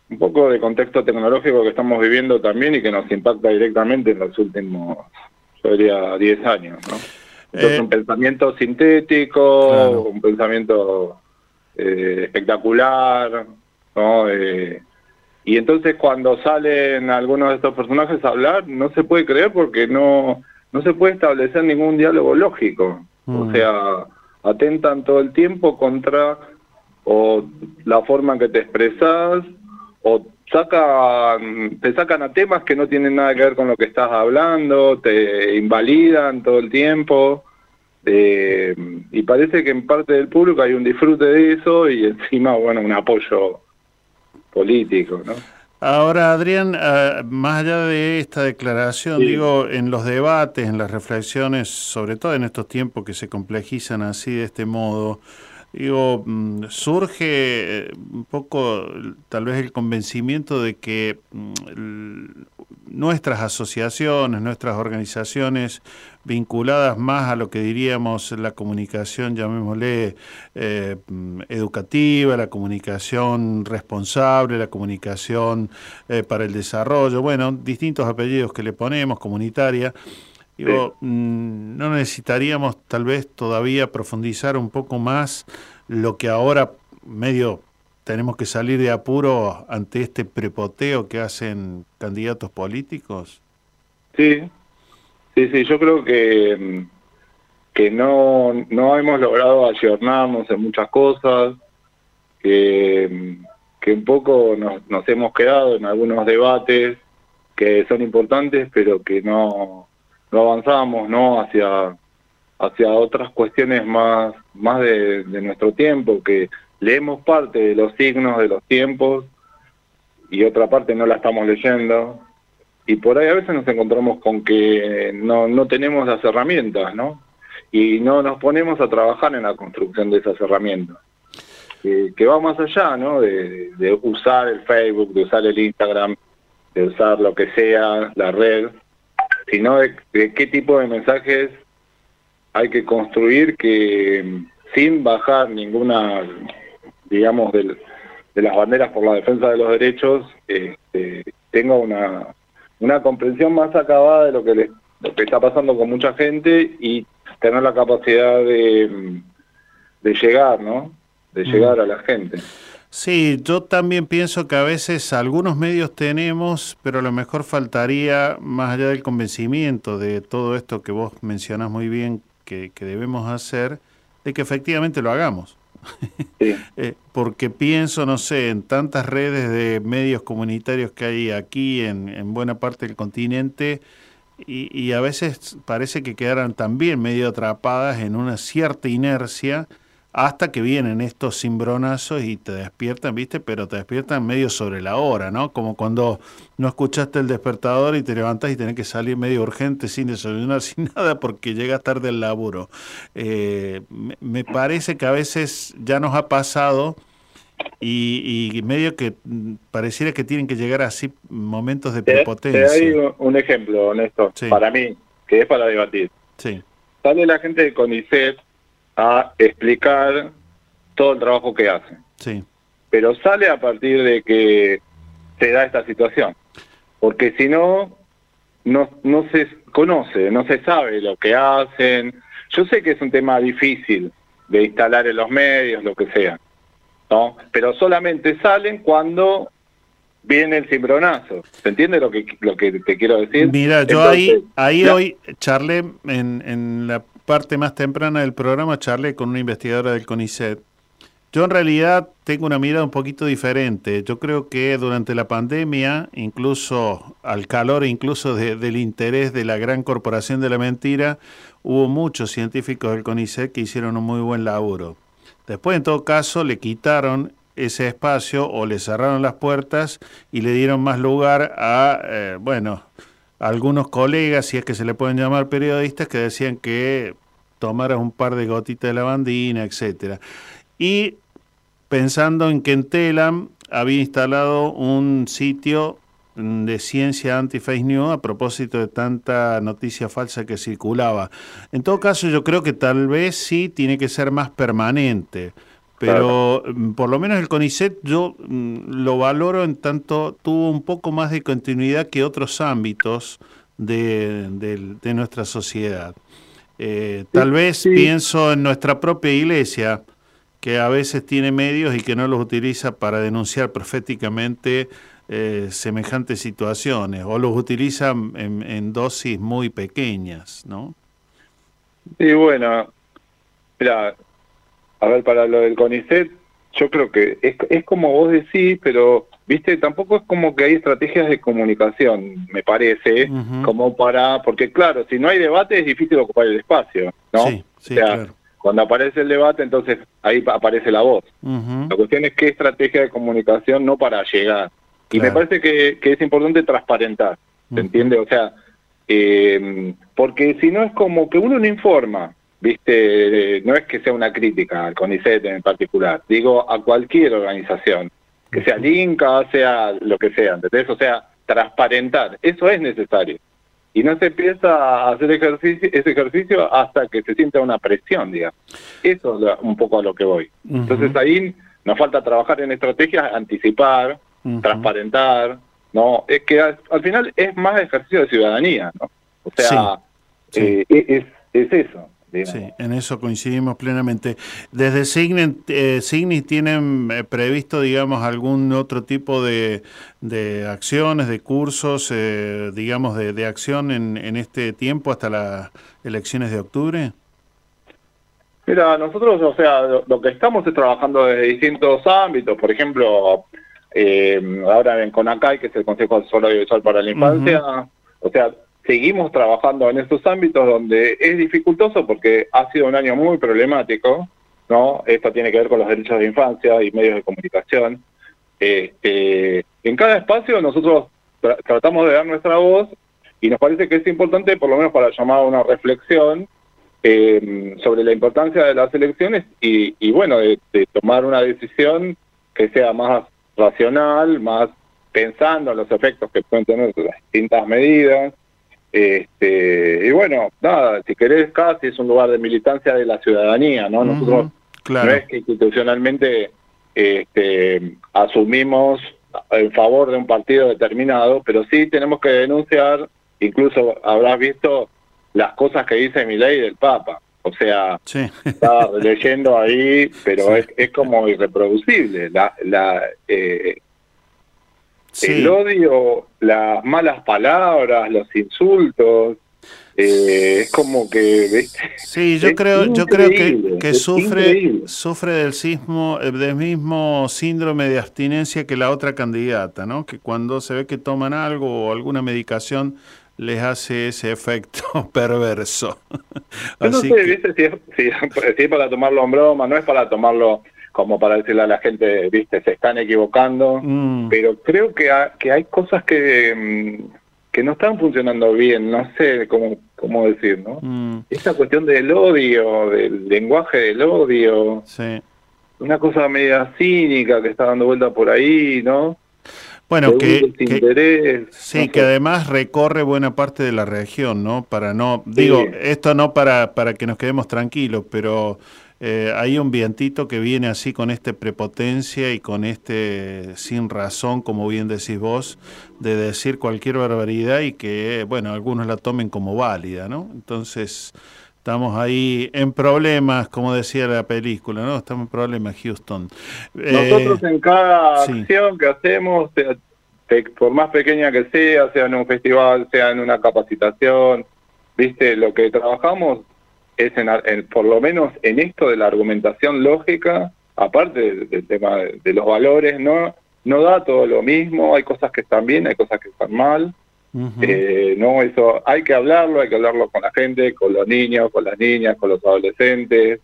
un poco de contexto tecnológico que estamos viviendo también y que nos impacta directamente en los últimos, yo diría, 10 años, ¿no? Entonces, eh, un pensamiento sintético, un pensamiento eh, espectacular, ¿no? Eh, y entonces cuando salen algunos de estos personajes a hablar, no se puede creer porque no, no se puede establecer ningún diálogo lógico. O mm. sea, atentan todo el tiempo contra o la forma en que te expresas, o sacan, te sacan a temas que no tienen nada que ver con lo que estás hablando, te invalidan todo el tiempo, eh, y parece que en parte del público hay un disfrute de eso y encima, bueno, un apoyo político, ¿no?
Ahora, Adrián, ah, más allá de esta declaración, digo, en los debates, en las reflexiones, sobre todo en estos tiempos que se complejizan así de este modo, Digo, mm, surge eh, un poco tal vez el convencimiento de que mm, nuestras asociaciones, nuestras organizaciones vinculadas más a lo que diríamos la comunicación, llamémosle eh, mm, educativa, la comunicación responsable, la comunicación eh, para el desarrollo, bueno, distintos apellidos que le ponemos, comunitaria, Digo, mm, no necesitaríamos tal vez todavía profundizar un poco más lo que ahora medio tenemos que salir de apuro ante este prepoteo que hacen candidatos políticos?
Sí, sí, sí, yo creo que, que no, no hemos logrado ayornarnos en muchas cosas, que, que un poco nos, nos hemos quedado en algunos debates que son importantes, pero que no, no avanzamos ¿no? hacia hacia otras cuestiones más más de, nuestro tiempo que leemos parte de los signos de los tiempos y otra parte no la estamos leyendo y por ahí a veces nos encontramos con que no, no tenemos las herramientas, ¿no? Y no nos ponemos a trabajar en la construcción de esas herramientas. Que, va más allá, ¿no? De usar el Facebook, de usar el Instagram, de usar lo que sea, la red, sino de, de qué tipo de mensajes hay que construir que sin bajar ninguna, digamos, del, de las banderas por la defensa de los derechos, este, tenga una, una comprensión más acabada de lo que, le, lo que está pasando con mucha gente y tener la capacidad de, de llegar, ¿no? De llegar a la gente.
Sí, yo también pienso que a veces algunos medios tenemos, pero a lo mejor faltaría, más allá del convencimiento de todo esto que vos mencionás muy bien que, que debemos hacer, de que efectivamente lo hagamos. (laughs) eh, porque pienso, no sé, en tantas redes de medios comunitarios que hay aquí en, en buena parte del continente y, y, a veces parece que quedaran también medio atrapadas en una cierta inercia hasta que vienen estos cimbronazos y te despiertan, ¿viste? Pero te despiertan medio sobre la hora, ¿no? Como cuando no escuchaste el despertador y te levantas y tenés que salir medio urgente sin desayunar, (laughs) sin nada, porque llegas tarde al laburo. Eh, me parece que a veces ya nos ha pasado y, y, medio que pareciera que tienen que llegar así momentos de prepotencia.
Te, doy un ejemplo, honesto, sí. para mí, que es para debatir.
Sí.
Sale la gente de CONICET a explicar todo el trabajo que hacen.
Sí.
Pero sale a partir de que se da esta situación. Porque si no, no, no se conoce, no se sabe lo que hacen. Yo sé que es un tema difícil de instalar en los medios, lo que sea, ¿no? Pero solamente salen cuando viene el cimbronazo. ¿Se entiende lo que lo que te quiero decir?
Mira, yo Entonces, ahí ahí hoy charlé en, en la parte más temprana del programa charlé con una investigadora del CONICET. Yo en realidad tengo una mirada un poquito diferente. Yo creo que durante la pandemia, incluso al calor incluso de, del interés de la gran corporación de la mentira, hubo muchos científicos del CONICET que hicieron un muy buen laburo. Después, en todo caso, le quitaron ese espacio o le cerraron las puertas y le dieron más lugar a, eh, bueno, algunos colegas, si es que se le pueden llamar periodistas, que decían que tomaras un par de gotitas de lavandina, etcétera. Y pensando en que en Telam había instalado un sitio de ciencia anti-fake news a propósito de tanta noticia falsa que circulaba. En todo caso, yo creo que tal vez sí tiene que ser más permanente. Pero claro. por lo menos el CONICET yo mm, lo valoro en tanto tuvo un poco más de continuidad que otros ámbitos de, de, de nuestra sociedad. Eh, tal vez sí. pienso en nuestra propia iglesia, que a veces tiene medios y que no los utiliza para denunciar proféticamente eh, semejantes situaciones, o los utiliza en, en, dosis muy pequeñas, ¿no?
Sí, bueno, mira, a ver, para lo del CONICET, yo creo que es, es como vos decís, pero, viste, tampoco es como que hay estrategias de comunicación, me parece, uh -huh. como para, porque claro, si no hay debate es difícil ocupar el espacio, ¿no?
Sí, sí,
o sea,
claro.
Cuando aparece el debate, entonces ahí aparece la voz. Uh -huh. La cuestión es qué estrategia de comunicación no para llegar. Y claro. me parece que, que, es importante transparentar, ¿se uh -huh. entiende? O sea, eh, porque si no es como que uno no informa, viste, no es que sea una crítica al CONICET en particular, digo a cualquier organización, que sea Linca, sea lo que sea, ¿entendés? O sea, transparentar, eso es necesario. Y no se empieza a hacer ejercicio, ese ejercicio hasta que se sienta una presión, digamos. Eso es un poco a lo que voy. Uh -huh. Entonces ahí nos falta trabajar en estrategias, anticipar, uh -huh. transparentar, ¿no? Es que al, al, final es más ejercicio de ciudadanía, ¿no? O sea, sí, sí. Eh, es, es eso.
Sí, en eso coincidimos plenamente. Desde Signis, eh, Signis tienen eh, previsto, digamos, algún otro tipo de, de acciones, de cursos, eh, digamos, de, de acción en, en este tiempo hasta las elecciones de octubre.
Mira, nosotros, o sea, lo, lo que estamos es trabajando desde distintos ámbitos, por ejemplo, eh, ahora en CONACAI, que es el Consejo Asesor Audiovisual para la Infancia, o sea, seguimos trabajando en estos ámbitos donde es dificultoso porque ha sido un año muy problemático, ¿no? Esto tiene que ver con los derechos de infancia y medios de comunicación. Este, en cada espacio nosotros tra- tratamos de dar nuestra voz y nos parece que es importante, por lo menos para llamar a una reflexión, eh, sobre la importancia de las elecciones y, y bueno, de, de tomar una decisión que sea más racional, más pensando en los efectos que pueden tener las distintas medidas. Este, y bueno, nada, si querés, casi es un lugar de militancia de la ciudadanía, ¿no? Nosotros
claro.
no es que institucionalmente este, asumimos en favor de un partido determinado, pero sí tenemos que denunciar, incluso habrás visto las cosas que dice mi ley del Papa. O sea, estaba leyendo ahí, pero es, es como irreproducible. La, la, eh, El odio, las malas palabras, los insultos, eh, es como que... ¿viste?
Sí, yo
Es
creo, yo creo que, que sufre,
increíble.
sufre del sismo, eh, del mismo síndrome de abstinencia que la otra candidata, ¿no? Que cuando se ve que toman algo o alguna medicación les hace ese efecto (laughs) perverso.
Yo no sé,
que-
¿viste? Si es, si, si es para tomarlo en broma, no es para tomarlo como para decirle a la gente, ¿viste? Se están equivocando,
Mm.
pero creo que, ha- que hay cosas que, mm, que no están funcionando bien, no sé cómo, cómo decir, ¿no?
Mm,
Esa cuestión del odio, del lenguaje del odio,
sí.
una cosa media cínica que está dando vuelta por ahí, ¿no?
Bueno, que, que- sí,
no
que además recorre buena parte de la región, ¿no? Para no, digo, esto no para, para que nos quedemos tranquilos, pero eh, hay un vientito que viene así con este prepotencia y con este sin razón, como bien decís vos, de decir cualquier barbaridad y que, bueno, algunos la tomen como válida, ¿no? Entonces, estamos ahí en problemas, como decía la película, ¿no? Estamos en problemas, Houston. Eh,
Nosotros en cada
sí.
acción que hacemos, por más pequeña que sea, sea en un festival, sea en una capacitación, viste, lo que trabajamos es en, en- por lo menos en esto de la argumentación lógica, aparte del, del tema de, de los valores, no no da todo lo mismo, hay cosas que están bien, hay cosas que están mal, eh, no, eso hay que hablarlo, hay que hablarlo con la gente, con los niños, con las niñas, con los adolescentes,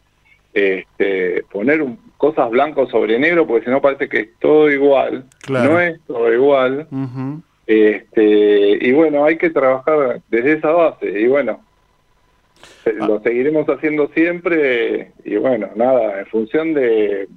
este, poner un- cosas blancos sobre negro, porque si no parece que es todo igual,
Claro.
no es todo igual, este, y bueno, hay que trabajar desde esa base, y bueno, se-
Ah.
lo seguiremos haciendo siempre, y bueno, nada, en función de,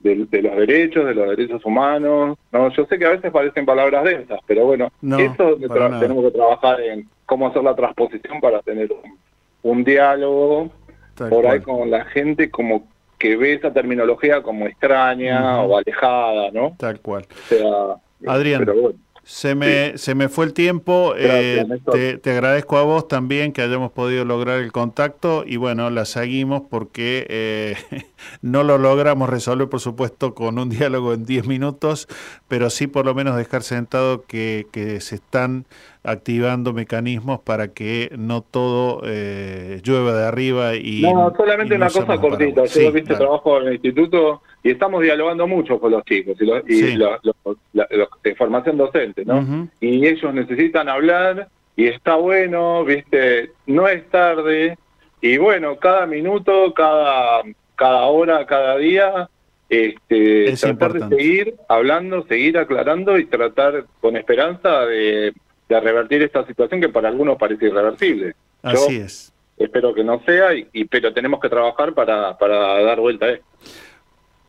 de, de los derechos, de los derechos humanos, no, yo sé que a veces parecen palabras densas, pero bueno,
No,
eso tenemos que trabajar en cómo hacer la transposición para tener un, un diálogo
Tal
por ahí con la gente como que ve esa terminología como extraña o alejada, ¿no?
Tal cual.
O sea,
Adrián,
pero bueno.
Se me, se me fue el tiempo.
Gracias,
eh, te, te agradezco a vos también que hayamos podido lograr el contacto y bueno, la seguimos porque eh, (laughs) no lo logramos resolver, por supuesto, con un (laughs) diálogo en 10 minutos, pero sí por lo menos dejar sentado que, que se están activando mecanismos para que no todo eh, llueva de arria y...
No, solamente
y no
una cosa cortita. Yo
Sí,
viste trabajo en el instituto y estamos dialogando mucho con los chicos y, los, y
Sí.
los- los- la- los de formación docente, ¿no? Y ellos necesitan hablar y está bueno, viste, no es tarde y bueno, cada minuto, cada cada hora, cada día, este,
Es
tratar
importante.
de seguir hablando, seguir aclarando y tratar con esperanza de, de revertir esta situación que para algunos parece irreversible. Yo
Así es.
espero que no sea, y, y- pero tenemos que trabajar para, para dar vuelta a esto.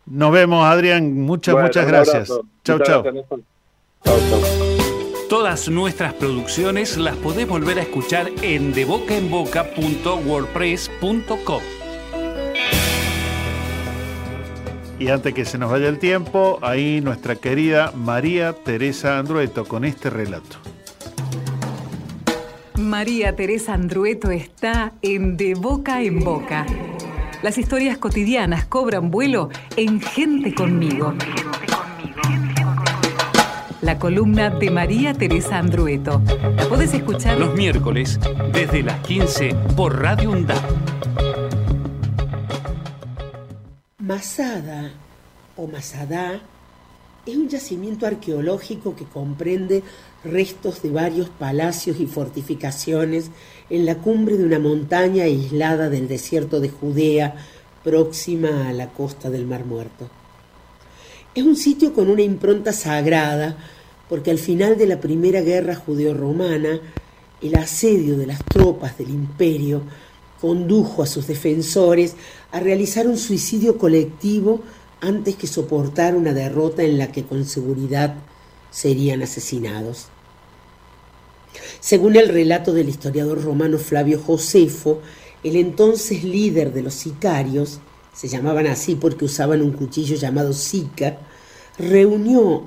Nos vemos, Adrián. Muchas,
Bueno,
muchas gracias.
Chau, chau.
Todas nuestras producciones las podés volver a escuchar en debocaenboca.wordpress.com.
Y antes que se nos vaya el tiempo, ahí nuestra querida María Teresa Andrueto con este relato.
María Teresa Andrueto está en De Boca en Boca. Las historias cotidianas cobran vuelo en Gente conmigo. La columna de María Teresa Andrueto. La puedes escuchar
Los miércoles desde las 15 por Radio UNDAP.
Masada o Masada es un yacimiento arqueológico que comprende restos de varios palacios y fortificaciones en la cumbre de una montaña aislada del desierto de Judea, próxima a la costa del Mar Muerto. Es un sitio con una impronta sagrada, porque al final de la primera guerra judeo-romana, el asedio de las tropas del imperio condujo a sus defensores a realizar un suicidio colectivo antes que soportar una derrota en la que con seguridad serían asesinados. Según el relato del historiador romano Flavio Josefo, el entonces líder de los sicarios, se llamaban así porque usaban un cuchillo llamado sica, reunió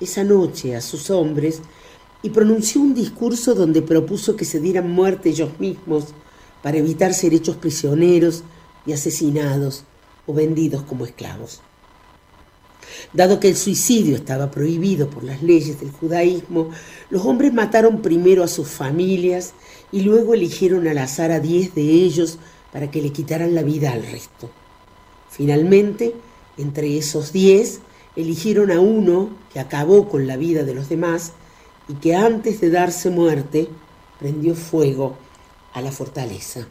esa noche a sus hombres y pronunció un discurso donde propuso que se dieran muerte ellos mismos para evitar ser hechos prisioneros y asesinados o vendidos como esclavos. Dado que el suicidio estaba prohibido por las leyes del judaísmo, los hombres mataron primero a sus familias y luego eligieron al azar a diez de ellos para que le quitaran la vida al resto. Finalmente, entre esos diez, eligieron a uno que acabó con la vida de los demás y que antes de darse muerte prendió fuego a la fortaleza.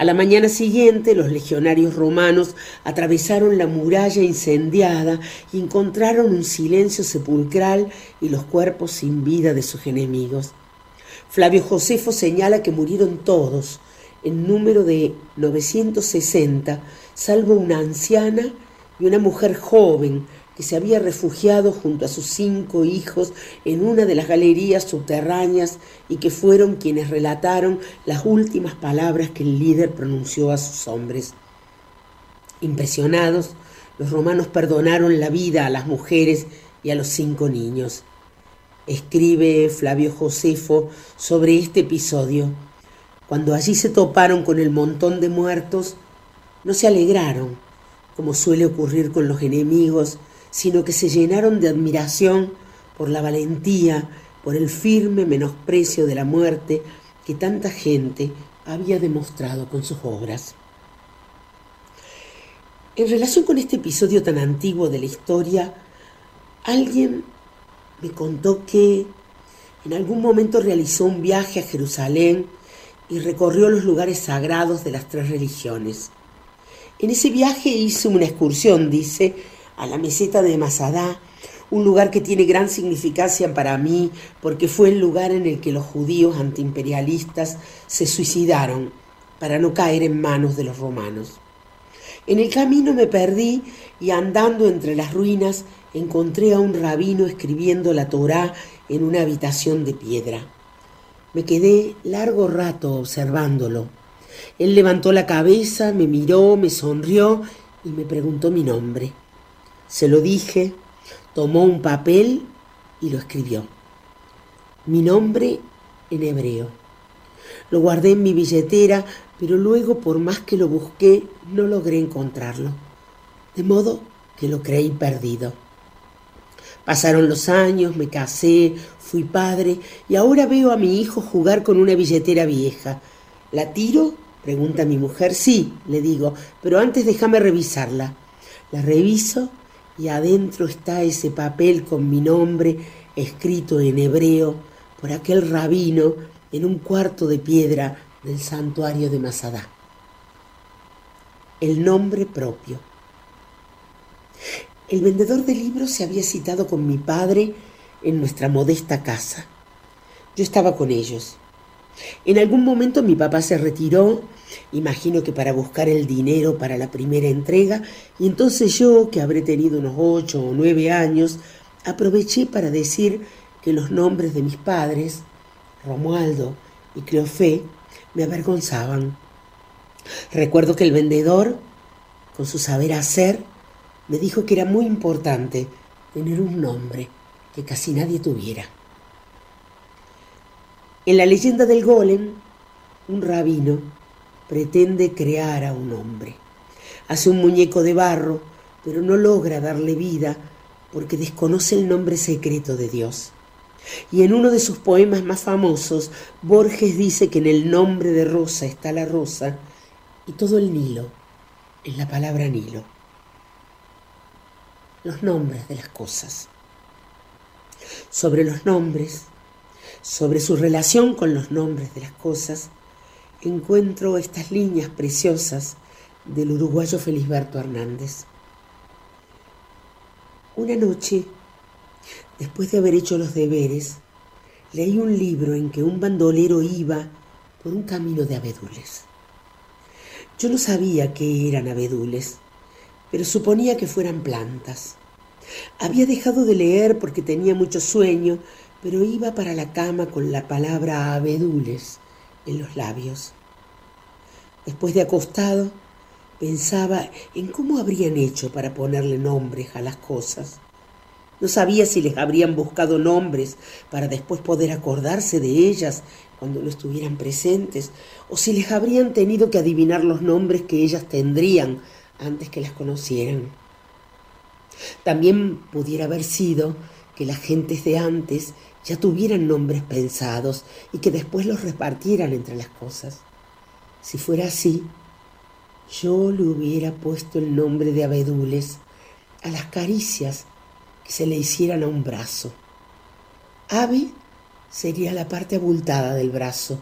A la mañana siguiente los legionarios romanos atravesaron la muralla incendiada y encontraron un silencio sepulcral y los cuerpos sin vida de sus enemigos. Flavio Josefo señala que murieron todos, en número de 960, salvo una anciana y una mujer joven que se había refugiado junto a sus cinco hijos en una de las galerías subterráneas y que fueron quienes relataron las últimas palabras que el líder pronunció a sus hombres. Impresionados, los romanos perdonaron la vida a las mujeres y a los cinco niños. Escribe Flavio Josefo sobre este episodio. Cuando allí se toparon con el montón de muertos, no se alegraron, como suele ocurrir con los enemigos, sino que se llenaron de admiración por la valentía, por el firme menosprecio de la muerte que tanta gente había demostrado con sus obras. En relación con este episodio tan antiguo de la historia, alguien me contó que en algún momento realizó un viaje a Jerusalén y recorrió los lugares sagrados de las tres religiones. En ese viaje hice una excursión, dice, a la meseta de Masada, un lugar que tiene gran significancia para mí porque fue el lugar en el que los judíos antiimperialistas se suicidaron para no caer en manos de los romanos. En el camino me perdí y andando entre las ruinas encontré a un rabino escribiendo la Torá en una habitación de piedra. Me quedé largo rato observándolo. Él levantó la cabeza, me miró, me sonrió y me preguntó mi nombre. Se lo dije, tomó un papel y lo escribió. Mi nombre en hebreo. Lo guardé en mi billetera, pero luego por más que lo busqué, no logré encontrarlo. De modo que lo creí perdido. Pasaron los años, me casé, fui padre y ahora veo a mi hijo jugar con una billetera vieja. ¿La tiro? pregunta mi mujer. Sí, le digo, pero antes déjame revisarla. La reviso y adentro está ese papel con mi nombre escrito en hebreo por aquel rabino en un cuarto de piedra del santuario de Masada. El nombre propio. El vendedor de libros se había citado con mi padre en nuestra modesta casa. Yo estaba con ellos. En algún momento mi papá se retiró, imagino que para buscar el dinero para la primera entrega, y entonces yo, que habré tenido unos ocho o nueve años, aproveché para decir que los nombres de mis padres, Romualdo y Cleofé, me avergonzaban. Recuerdo que el vendedor, con su saber hacer, me dijo que era muy importante tener un nombre que casi nadie tuviera. En la leyenda del golem, un rabino pretende crear a un hombre. Hace un muñeco de barro, pero no logra darle vida porque desconoce el nombre secreto de Dios. Y en uno de sus poemas más famosos, Borges dice que en el nombre de Rosa está la rosa y todo el Nilo es la palabra Nilo. Los nombres de las cosas. Sobre los nombres, sobre su relación con los nombres de las cosas, encuentro estas líneas preciosas del uruguayo Felisberto Hernández. Una noche, después de haber hecho los deberes, leí un libro en que un bandolero iba por un camino de abedules. Yo no sabía qué eran abedules, pero suponía que fueran plantas. Había dejado de leer porque tenía mucho sueño, pero iba para la cama con la palabra abedules en los labios. Después de acostado, pensaba en cómo habrían hecho para ponerle nombres a las cosas. No sabía si les habrían buscado nombres para después poder acordarse de ellas cuando no estuvieran presentes, o si les habrían tenido que adivinar los nombres que ellas tendrían antes que las conocieran. También pudiera haber sido que las gentes de antes ya tuvieran nombres pensados y que después los repartieran entre las cosas. Si fuera así, yo le hubiera puesto el nombre de abedules a las caricias que se le hicieran a un brazo. Ave sería la parte abultada del brazo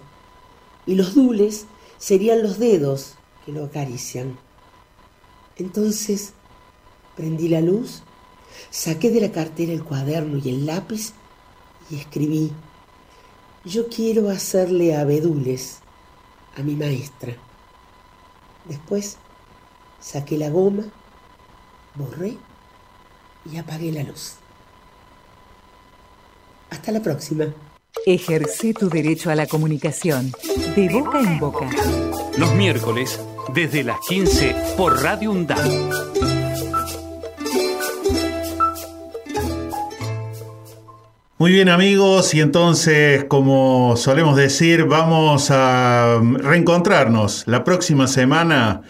y los dules serían los dedos que lo acarician. Entonces prendí la luz, saqué de la cartera el cuaderno y el lápiz y escribí, yo quiero hacerle abedules a mi maestra. Después saqué la goma, borré y apagué la luz. Hasta la próxima.
Ejerce tu derecho a la comunicación de boca en boca.
Los miércoles, desde las 15 por Radio UNDAP.
Muy bien amigos, y entonces, como solemos decir, vamos a reencontrarnos la próxima semana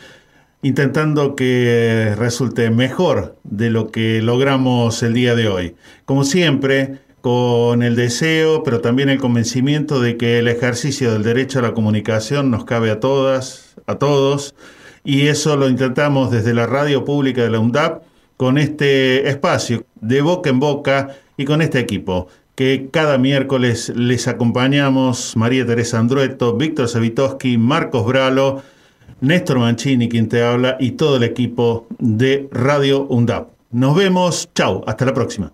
intentando que resulte mejor de lo que logramos el día de hoy. Como siempre, con el deseo, pero también el convencimiento de que el ejercicio del derecho a la comunicación nos cabe a todas, a todos, y eso lo intentamos desde la radio pública de la UNDAP con este espacio de boca en boca y con este equipo que cada miércoles les acompañamos María Teresa Andrueto, Víctor Savitoski, Marcos Bralo, Néstor Mancini, quien te habla, y todo el equipo de Radio UNDAP. Nos vemos, chao, hasta la próxima.